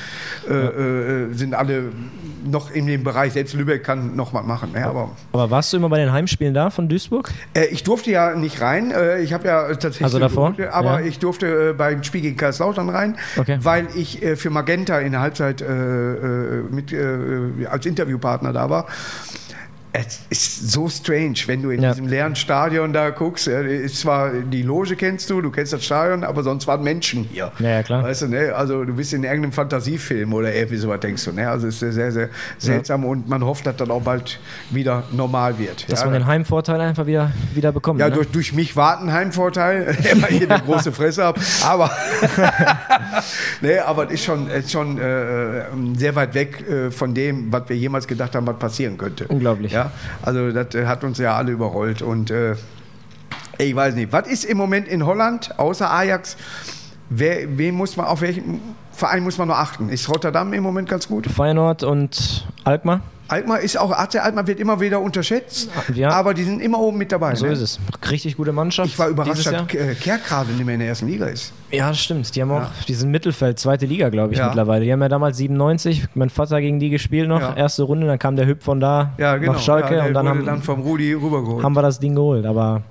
äh, äh, sind alle noch in dem Bereich. Selbst Lübeck kann noch was machen. Ne? Aber Aber warst du immer bei den Heimspielen da von Duisburg? äh, ich durfte ja nicht rein. Äh, ich habe ja tatsächlich. Also davor? Aber Ja. ich durfte äh, beim Spiel gegen Kaiserslautern rein, Okay. weil ich äh, für Magenta in der Halbzeit mit, als Interviewpartner da war. Es ist so strange, wenn du in Ja. diesem leeren Stadion da guckst. Ja, ist zwar die Loge kennst du, du kennst das Stadion, aber sonst waren Menschen hier. Ja, ja, klar. Weißt du, ne? Also du bist in irgendeinem Fantasiefilm oder irgendwie sowas, denkst du. Ne? Also es ist sehr, sehr seltsam und man hofft, dass das auch bald wieder normal wird. Dass ja, man den Heimvorteil einfach wieder, wieder bekommt. ja, ne? durch, durch mich warten Heimvorteil, [laughs] weil ich hier eine große Fresse habe. Aber, [laughs] [laughs] nee, aber es ist schon, ist schon äh, sehr weit weg äh, von dem, was wir jemals gedacht haben, was passieren könnte. Unglaublich. Ja, also das äh, hat uns ja alle überrollt. Und äh, ich weiß nicht, was ist im Moment in Holland außer Ajax? Wer, wen muss man, auf welchen Verein muss man noch achten? Ist Rotterdam im Moment ganz gut? Feyenoord und Alkmaar. Alkmaar ist auch, AC Alkmaar wird immer wieder unterschätzt, Ja. aber die sind immer oben mit dabei. So ne? ist es. Richtig gute Mannschaft. Ich war überrascht, dass äh, Kerkrade nicht mehr in der ersten Liga ist. Ja, das stimmt. Die haben auch, Ja. die sind Mittelfeld, zweite Liga, glaube ich, Ja. mittlerweile. Die haben ja damals 97, mein Vater gegen die gespielt noch, Ja. erste Runde, dann kam der Hüb von da Ja, genau. nach Schalke und dann haben, dann vom Rudi rübergeholt. haben wir das Ding geholt. Aber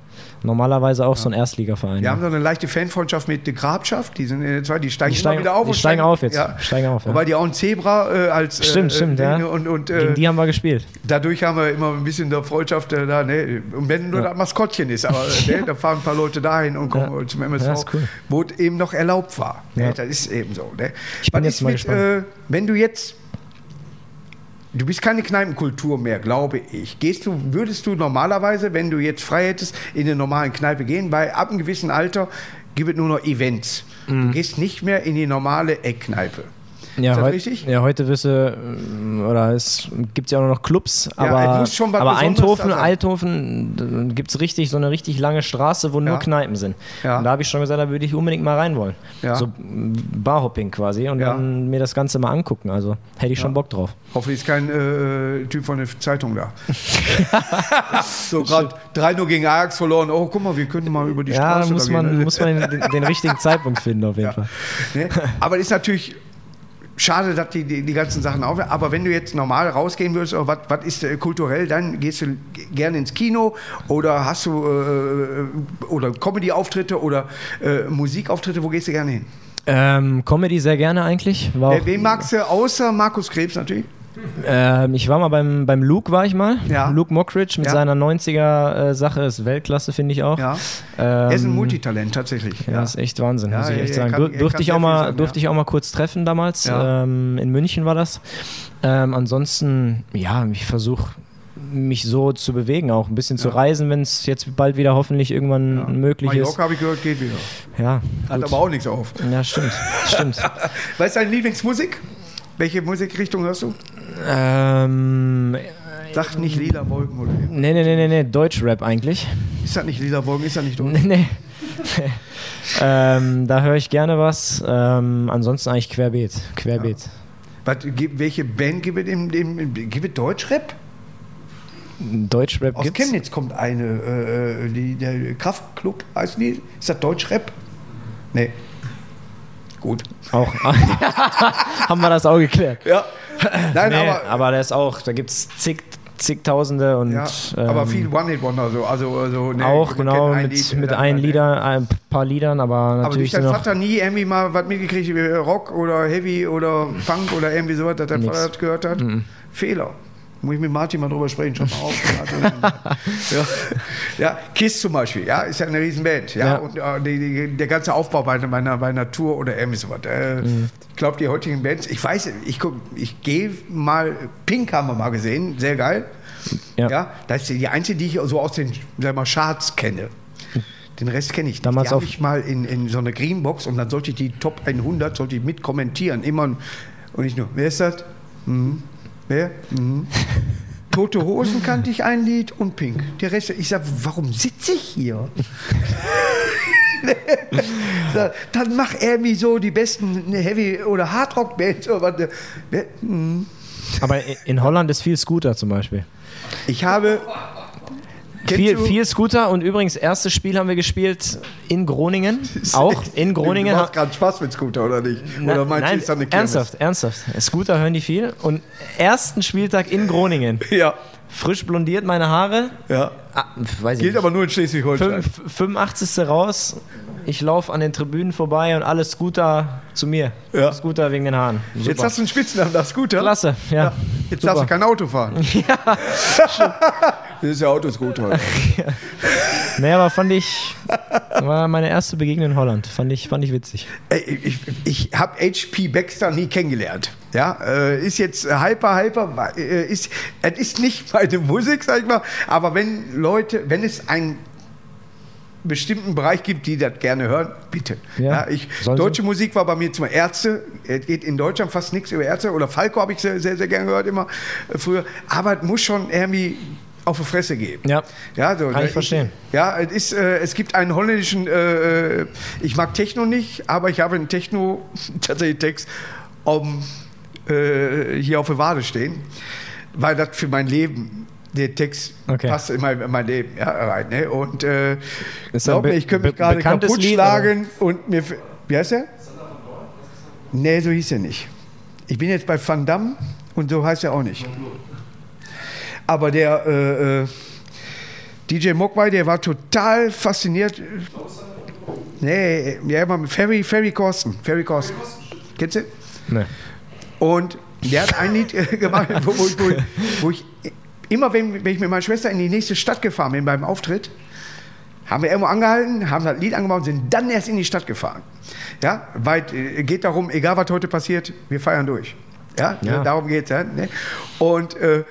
normalerweise auch so ein Erstligaverein. Wir haben so eine leichte Fanfreundschaft mit der Grabschaft. Die sind in der zweiten, die steigen, Die steigen- immer wieder auf. die und steigen auf jetzt. Steigen auf, ja. Wobei die auch ein Zebra äh, als äh, Stimmt, stimmt, äh, ja. Dinge und, und äh, Gegen die haben wir gespielt. dadurch haben wir immer ein bisschen der Freundschaft äh, da. Ne? Und wenn nur das Maskottchen ist, aber äh, ne? [laughs] da fahren ein paar Leute dahin und kommen Ja. zum MSV, Ja, cool. wo es eben noch erlaubt war. Ne? Ja. Das ist eben so. Ne? Ich bin Was jetzt mal mit, gespannt. äh, wenn du jetzt Du bist keine Kneipenkultur mehr, glaube ich. Gehst du, würdest du normalerweise, wenn du jetzt frei hättest, in eine normale Kneipe gehen? Weil ab einem gewissen Alter gibt es nur noch Events. Mhm. Du gehst nicht mehr in die normale Eckkneipe. Ja, heut- richtig? Ja, heute wirst du, ähm, oder es gibt ja auch noch Clubs, Ja, aber, was aber Eindhoven, sein. Eindhoven gibt es richtig, so eine richtig lange Straße, wo Ja. nur Kneipen sind. Ja. Und da habe ich schon gesagt, da würde ich unbedingt mal rein wollen. So Barhopping quasi und dann mir das Ganze mal angucken. Also hätte ich schon Bock drauf. Hoffentlich ist kein äh, Typ von der Zeitung da. [laughs] so gerade 3-0 gegen Ajax verloren. Oh, guck mal, wir können mal über die Ja, Straße muss da man, gehen. ne? muss man den, den richtigen [laughs] Zeitpunkt finden auf jeden Fall. Ne? Aber ist natürlich schade, dass die, die, die ganzen Sachen auf. Aber wenn du jetzt normal rausgehen würdest, oder was, ist äh, kulturell, dann gehst du gerne ins Kino oder hast du äh, oder Comedy-Auftritte oder äh, Musikauftritte, wo gehst du gerne hin? Ähm, Comedy sehr gerne eigentlich. War Äh, wen magst du außer Markus Krebs natürlich? Ähm, ich war mal beim, beim Luke, war ich mal. Ja. Luke Mockridge mit Ja. seiner 90er-Sache ist Weltklasse, finde ich auch. Ja. Ähm, er ist ein Multitalent tatsächlich. Ja, ist echt Wahnsinn, muss ich echt sagen. kann- Dur- kann durfte ich auch mal, sagen, durfte ich auch mal kurz treffen damals. Ähm, in München war das. Ähm, ansonsten, ja, ich versuche mich so zu bewegen, auch ein bisschen zu Ja. reisen, wenn es jetzt bald wieder hoffentlich irgendwann Ja. möglich Mallorca habe ich gehört, geht wieder. ist. Ja, Hat gut. aber auch nichts auf. ja, stimmt, stimmt. [laughs] Was ist deine Lieblingsmusik? Welche Musikrichtung hörst du? Ähm, Sag nicht lila Wolken oder nee, nee, nee, nee, nee, Deutschrap eigentlich. ist das nicht lila Wolken? Ist das nicht [laughs] durch? Nee, nee. ähm, da höre ich gerne was. Ähm, ansonsten eigentlich querbeet. Querbeet. Was, gibt- welche Band gibt es im, im, gibt es Deutschrap? Deutschrap Aus gibt's. Chemnitz kommt eine, äh, die, der Kraftclub heißt die. Ist das Deutschrap? Nee. Gut. Auch. [laughs] Haben wir das auch geklärt. Ja. Nein, Nee, aber, aber, der ist auch, da gibt es zig, zigtausende und ja, ähm, aber viel One-Hit-Wonder. So. Also, also, nee, auch genau ein mit, Lied, mit dann- ein dann- Lieder, ein paar Liedern, aber Aber natürlich durch dein sind noch, Vater nie irgendwie mal was mitgekriegt, wie Rock oder Heavy oder Punk oder irgendwie sowas, dass dein. Vater das gehört hat? Fehler. Muss ich mit Martin mal drüber sprechen, schon mal auf. [laughs] ja. ja, Kiss zum Beispiel, ja, ist ja eine Riesenband. Ja, Ja. und äh, die, die, der ganze Aufbau bei, einer- bei, einer, bei einer Tour oder irgendwie sowas. Äh, Mhm. Ich glaube, die heutigen Bands, ich weiß, ich, guck- ich gehe mal, Pink haben wir mal gesehen, sehr geil. Ja. Ja, das ist die einzige, die ich so aus den sag mal, Charts kenne. Den Rest kenne ich nicht. Damals die habe ich mal in, in so einer Greenbox und dann sollte ich die Top 100 sollte ich mit kommentieren. Immer und nicht nur, wer ist das? Mhm. Wer? Mhm. Tote Hosen kannte ich ein Lied und Pink. Der Rest, ich sage, warum sitze ich hier? [laughs] Sag, dann mach irgendwie so die besten Heavy- oder Hardrock-Bands. was. Wer- mhm. aber in Holland ist viel Scooter zum Beispiel. Ich habe. Viel, du- viel Scooter und übrigens, erstes Spiel haben wir gespielt in Groningen. [laughs] Auch in Groningen. Du machst gerade Spaß mit Scooter, oder nicht? Na- oder meinst du, nein, ist das eine Kirmes? ernsthaft, ernsthaft. Scooter hören die viel. Und ersten Spieltag in Groningen. [laughs] Ja, Frisch blondiert meine Haare. ja. Ah, Gilt nicht. aber nur in Schleswig-Holstein. Fünf- 85. raus. Ich laufe an den Tribünen vorbei und alle Scooter zu mir. Ja. Scooter wegen den Haaren. Super. Jetzt hast du einen Spitznamen, das ist gut, ja? Klasse, ja. Jetzt Super. darfst du kein Auto fahren. [laughs] Ja. Das ist ja Autoscooter. [laughs] Nee, aber fand ich, war meine erste Begegnung in Holland. Fand ich, fand ich witzig. Ey, Ich, ich habe HP Baxter nie kennengelernt. Ja, äh, ist jetzt hyper, hyper, äh, ist, es ist nicht [laughs] meine Musik, sag ich mal, aber wenn Leute, wenn es einen bestimmten Bereich gibt, die das gerne hören, bitte. Ja, ich, sollen sie. deutsche Musik war bei mir zum Ärzte, es geht in Deutschland fast nichts über Ärzte oder Falco habe ich sehr, sehr, sehr gerne gehört immer äh, früher, aber es muss schon irgendwie auf die Fresse geben. Ja. Ja, so, Kann ich ne, verstehen. Ja, es, ist, äh, es gibt einen holländischen, äh, ich mag Techno nicht, aber ich habe einen Techno, [laughs] tatsächlich Text, um, äh, hier auf der Wade stehen, weil das für mein Leben, der Text Okay. passt in mein, in mein Leben ja, rein. Ne? Und äh, glaub mir, ich könnte mich gerade kaputt Lied, schlagen und mir. Wie heißt er? Nee, so hieß er nicht. Ich bin jetzt bei Van Damme und so heißt er auch nicht. Aber der äh, äh, DJ Mogwai, der war total fasziniert. Nee, ja, war Ferry, Ferry Corsten. Ferry Corsten. Kennst du? Nee. Und der hat ein Lied äh, gemacht, wo, wo, ich- wo, wo ich immer, wenn, wenn ich mit meiner Schwester in die nächste Stadt gefahren bin beim Auftritt, haben wir irgendwo angehalten, haben das Lied angemacht und sind dann erst in die Stadt gefahren. Ja, weil äh, geht darum, egal was heute passiert, wir feiern durch. Ja, Ja. darum geht es. Ja, ne? Und äh,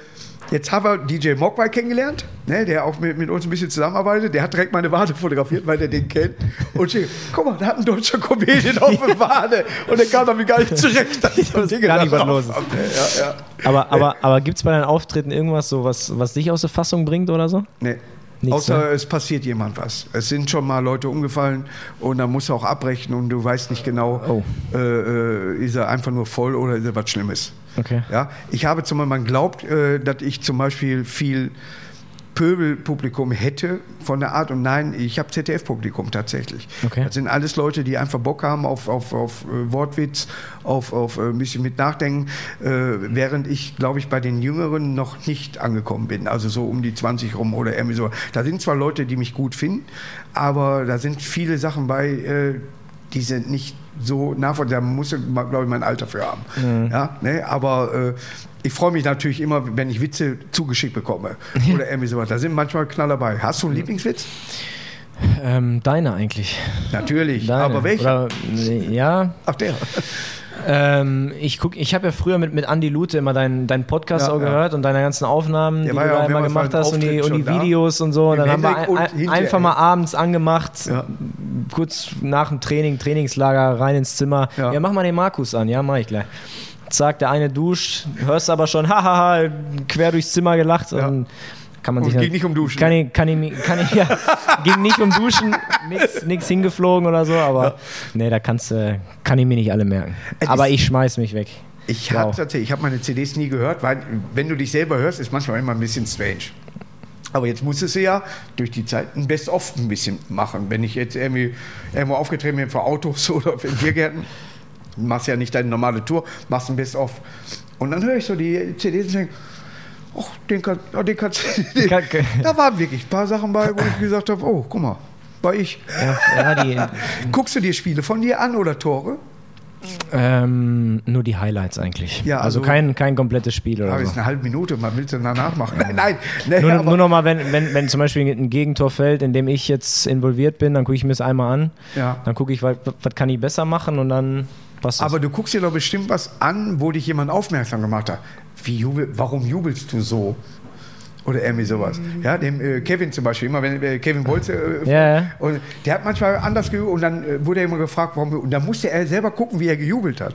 jetzt haben wir DJ Mogwai kennengelernt, ne, der auch mit, mit uns ein bisschen zusammenarbeitet. Der hat direkt meine Wade fotografiert, weil der den kennt. Und steht, guck mal, da hat ein deutscher Comedian auf der Wade. Und der kam damit gar nicht zurecht. dass ich so Dinge Gar nicht, was los ist. Ja, ja. Aber, aber, aber gibt es bei deinen Auftritten irgendwas, so was, was dich aus der Fassung bringt oder so? Nee. Nichts, Außer ne? es passiert jemand was. Es sind schon mal Leute umgefallen und dann musst du auch abbrechen und du weißt nicht genau, Oh. äh, äh, ist er einfach nur voll oder ist er was Schlimmes. Okay. Ja? Ich habe zum Beispiel, man glaubt, äh, dass ich zum Beispiel viel Pöbelpublikum hätte von der Art und nein, ich habe ZDF-Publikum tatsächlich. Okay. Das sind alles Leute, die einfach Bock haben auf, auf, auf äh, Wortwitz, auf, auf äh, ein bisschen mit Nachdenken, äh, während ich, glaube ich, bei den Jüngeren noch nicht angekommen bin, also so um die 20 rum oder irgendwie so. Da sind zwar Leute, die mich gut finden, aber da sind viele Sachen bei, äh, die sind nicht so nachvollziehbar. Da muss, glaube ich, mein Alter für haben. Ja, ne? Aber äh, ich freue mich natürlich immer, wenn ich Witze zugeschickt bekomme oder irgendwie sowas. Da sind manchmal Knaller dabei. Hast du einen Lieblingswitz? Ähm, deine eigentlich. Natürlich. Deine. Aber welcher? Ja, Ach, der. ähm, ich guck, ich habe ja früher mit, mit Andy Lute immer deinen deinen Podcast Ja, auch ja. gehört und deine ganzen Aufnahmen, Der die du ja da immer gemacht bei hast und die, und die schon da. Videos und so. Und Im dann haben wir ein, hinterher. einfach mal abends angemacht, kurz nach dem Training, Trainingslager, rein ins Zimmer. Ja. Ja, mach mal den Markus an, ja, mach ich gleich. Zack, der eine duscht, hörst aber schon, hahaha, quer durchs Zimmer gelacht Ja. und kann man Und sich ging nicht um Duschen. Kann ich, kann ich, kann ich, ja, ging nicht um Duschen, [laughs] nix hingeflogen oder so, aber nee, da kannst du, kann ich mir nicht alle merken. Es aber ist- ich schmeiß mich weg. Ich Wow. habe tatsächlich, ich habe meine CDs nie gehört, weil wenn du dich selber hörst, ist manchmal immer ein bisschen strange. Aber jetzt musstest du ja durch die Zeit ein Best-of ein bisschen machen. Wenn ich jetzt irgendwie irgendwo aufgetreten bin für Autos [laughs] oder für Biergärten, machst ja nicht deine normale Tour, machst ein Best-of. Und dann höre ich so die CDs und denke, ach, den, kann, oh, den kannst [laughs] du. Kann- [laughs] Da waren wirklich ein paar Sachen bei, wo ich gesagt habe, oh, guck mal, war ich. Ja, ja die, [laughs] Guckst du dir Spiele von dir an oder Tore? ähm, nur die Highlights eigentlich. Ja, also, also- kein, kein komplettes Spiel oder Aber so. ist eine halbe Minute, man will es dann danach machen. Nein, nein, Nur, aber- nur noch mal, wenn, wenn, wenn zum Beispiel ein Gegentor fällt, in dem ich jetzt involviert bin, dann gucke ich mir das einmal an. Ja. Dann gucke ich, was, was kann ich besser machen und dann das. Aber du guckst dir doch bestimmt was an, wo dich jemand aufmerksam gemacht hat. Jubel, warum jubelst du so? Oder irgendwie sowas. Ja, dem äh, Kevin zum Beispiel, immer wenn äh, Kevin Wolze, äh, Ja, ja. und der hat manchmal anders gejubelt und dann äh, wurde er immer gefragt, warum. Und dann musste er selber gucken, wie er gejubelt hat.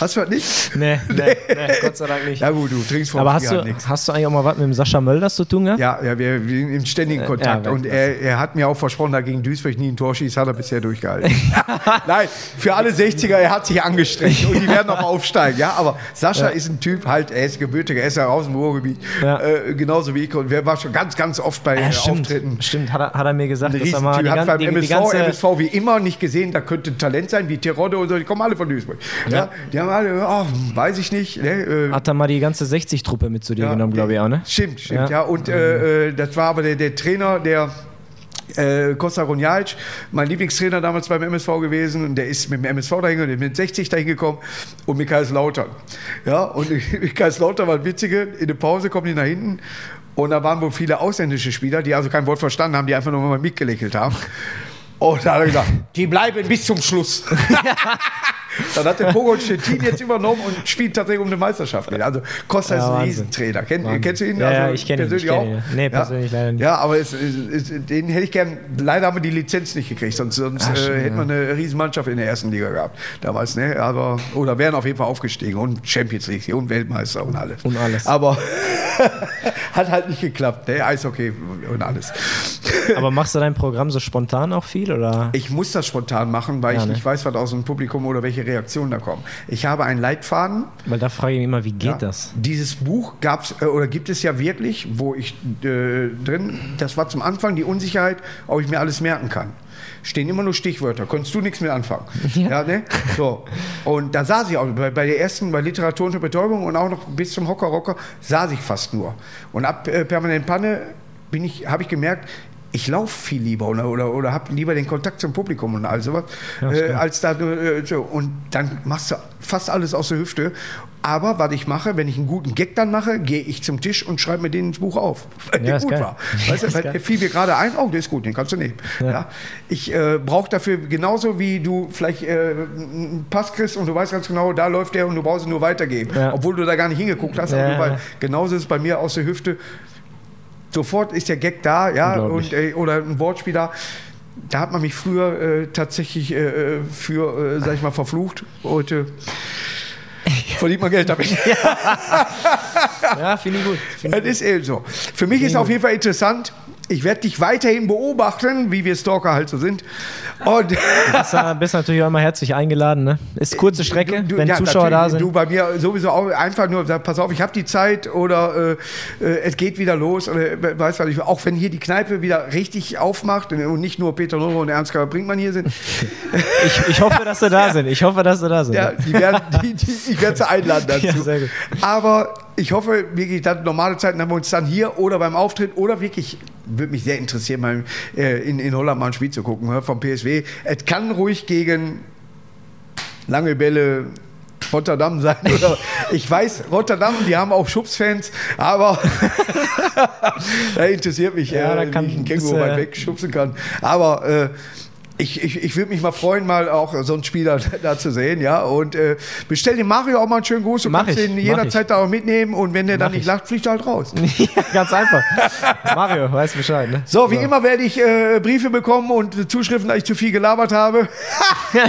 Hast du das nicht? [laughs] nee, [laughs] nee, nee, Gott sei Dank nicht. Ja gut, du trinkst vor Aber hast du, nichts. hast du eigentlich auch mal was mit dem Sascha Mölders zu tun gehabt? Ja, ja, wir, wir sind im ständigen Kontakt. ja, und er, er hat mir auch versprochen, da gegen Duisburg nie ein Tor schießt, hat er bisher durchgehalten. [laughs] Nein, für alle 60er, er hat sich angestrengt und die werden auch aufsteigen. Ja, aber Sascha ist ein Typ, halt, er ist gebürtiger, er ist ja aus dem Ruhrgebiet, Ja. äh, genauso wie ich. Und wir waren schon ganz, ganz oft bei Ja, äh, stimmt. Auftritten. Stimmt, hat er, hat er mir gesagt, Ein dass er mal die, hat beim die, die MSV, ganze... MSV wie immer nicht gesehen, da könnte ein Talent sein, wie Terodde und so, die kommen alle von Duisburg. Ja. die haben alle, oh, weiß ich nicht. Ne, äh, Hat er mal die ganze 60-Truppe mit zu dir Ja, genommen, glaube ich auch, ne? Stimmt, stimmt, Ja. ja. Und äh, äh, das war aber der, der Trainer, der äh, Costa Ronjalc, mein Lieblingstrainer damals beim MSV gewesen, und der ist mit dem MSV dahin, der ist mit 60 dahin gekommen und mit Kaiserslautern. Ja, und [laughs] Kaiserslautern war witzige, in der Pause kommen die nach hinten und da waren wohl viele ausländische Spieler, die also kein Wort verstanden haben, die einfach nur mal mitgelächelt haben. Und da hat er gesagt, die bleiben bis zum Schluss. [laughs] Dann hat der Pogo Stettin jetzt übernommen und spielt tatsächlich um eine Meisterschaft. Also Costa Ja, ist ein Wahnsinn. Riesentrainer. Kenn, Wahnsinn. kennst du ihn? Ja, also ja, ich kenne ihn. Ich persönlich kenn ihn. auch? Nee, persönlich ja. leider nicht. Ja, aber es, es, es, den hätte ich gern. Leider haben wir die Lizenz nicht gekriegt, sonst, sonst Ach, äh, hätten wir eine Riesenmannschaft in der ersten Liga gehabt. Damals, ne? Aber, oder wären auf jeden Fall aufgestiegen und Champions League und Weltmeister und alles. Und alles. Aber [laughs] hat halt nicht geklappt, ne? Eishockey und alles. Aber machst du dein Programm so spontan auch viel? Oder? Ich muss das spontan machen, weil ich ne? nicht weiß, was aus dem Publikum oder welche Reaktionen da kommen. Ich habe einen Leitfaden. Weil da frage ich mich immer, wie geht Ja. das? Dieses Buch gab's äh, oder gibt es ja wirklich, wo ich äh, drin, das war zum Anfang die Unsicherheit, ob ich mir alles merken kann. Stehen immer nur Stichwörter, konntest du nichts mit anfangen. Ja. ne? So. Und da saß ich auch, bei, bei der ersten, bei Literatur und Betäubung und auch noch bis zum Hocker Rocker, saß ich fast nur. Und ab äh, permanent Panne bin ich, habe ich gemerkt, ich laufe viel lieber oder, oder, oder habe lieber den Kontakt zum Publikum und all sowas, Ja, äh, als da äh, so. Und dann machst du fast alles aus der Hüfte. Aber was ich mache, wenn ich einen guten Gag dann mache, gehe ich zum Tisch und schreibe mir den ins Buch auf. Weil Ja, der gut geil. war. [laughs] Weißt du, weil der fiel mir gerade ein, oh, der ist gut, den kannst du nehmen. Ja. Ich äh, brauche dafür genauso wie du vielleicht äh, einen Pass kriegst und du weißt ganz genau, da läuft der und du brauchst ihn nur weitergeben. Ja. Obwohl du da gar nicht hingeguckt hast. Ja, ja. genauso ist es bei mir aus der Hüfte. Sofort ist der Gag da, ja, und, äh, oder ein Wortspiel da. Da hat man mich früher äh, tatsächlich äh, für, äh, sag ich mal, verflucht. Heute [laughs] verdient man Geld damit. Ja, finde ich gut. Find Das ist eben so. Für mich ist auf jeden Fall interessant. Ich werde dich weiterhin beobachten, wie wir Stalker halt so sind. Und Du bist, äh, bist natürlich auch immer herzlich eingeladen. Ne? Ist kurze Strecke, Du- du- wenn ja, Zuschauer da sind. Du bei mir sowieso auch einfach nur, sag, pass auf, ich habe die Zeit oder äh, äh, es geht wieder los. Oder, äh, weißt was ich, auch wenn hier die Kneipe wieder richtig aufmacht und nicht nur Peter Noro und Ernst Karl Brinkmann hier sind, [laughs] Ich, ich hoffe, dass sie da sind. Ich hoffe, dass sie da sind. ja, die werden, die, die, ich werde sie einladen [laughs] dazu. Ja. Aber ich hoffe wirklich, dass normale Zeiten haben wir uns dann hier oder beim Auftritt oder wirklich, würde mich sehr interessieren, mal äh, in, in Holland mal ein Spiel zu gucken hör, vom PSW. Es kann ruhig gegen lange Bälle Rotterdam sein. [laughs] Oder ich weiß, Rotterdam, die haben auch Schubsfans, aber [laughs] da interessiert mich, Ja, da äh, kann- wie ich einen Känguru äh, weit weg schubsen kann. Aber äh, ich, ich, ich würde mich mal freuen, mal auch so einen Spieler [laughs] da zu sehen, ja. Und äh, bestell dem Mario auch mal einen schönen Gruß. Du Mach kannst ich, den mach jederzeit da auch mitnehmen und wenn der dann nicht ich. lacht, fliegt er halt raus. Ja, [laughs] ganz einfach. Mario, weiß Bescheid. Ne? So, wie immer werde ich äh, Briefe bekommen und Zuschriften, dass ich zu viel gelabert habe. [laughs]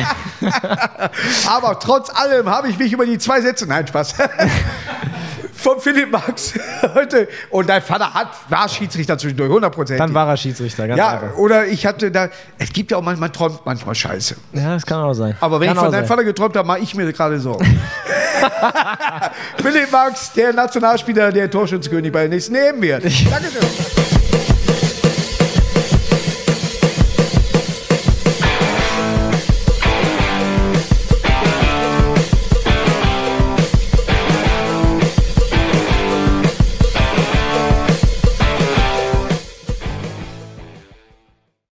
Aber trotz allem habe ich mich über die zwei Sätze, nein, Spaß, von Philipp Max [laughs] heute, und dein Vater hat, war Schiedsrichter zwischendurch, 100 Prozent. Dann war er Schiedsrichter, ganz Ja, einfach. oder ich hatte da, es gibt ja auch manchmal, man träumt manchmal Scheiße. Ja, das kann auch sein. Aber wenn kann ich von deinem sein. Vater geträumt habe, mache ich mir gerade Sorgen. [laughs] [laughs] Philipp Max, der Nationalspieler, der Torschützenkönig bei den nächsten nehmen wird. Dankeschön.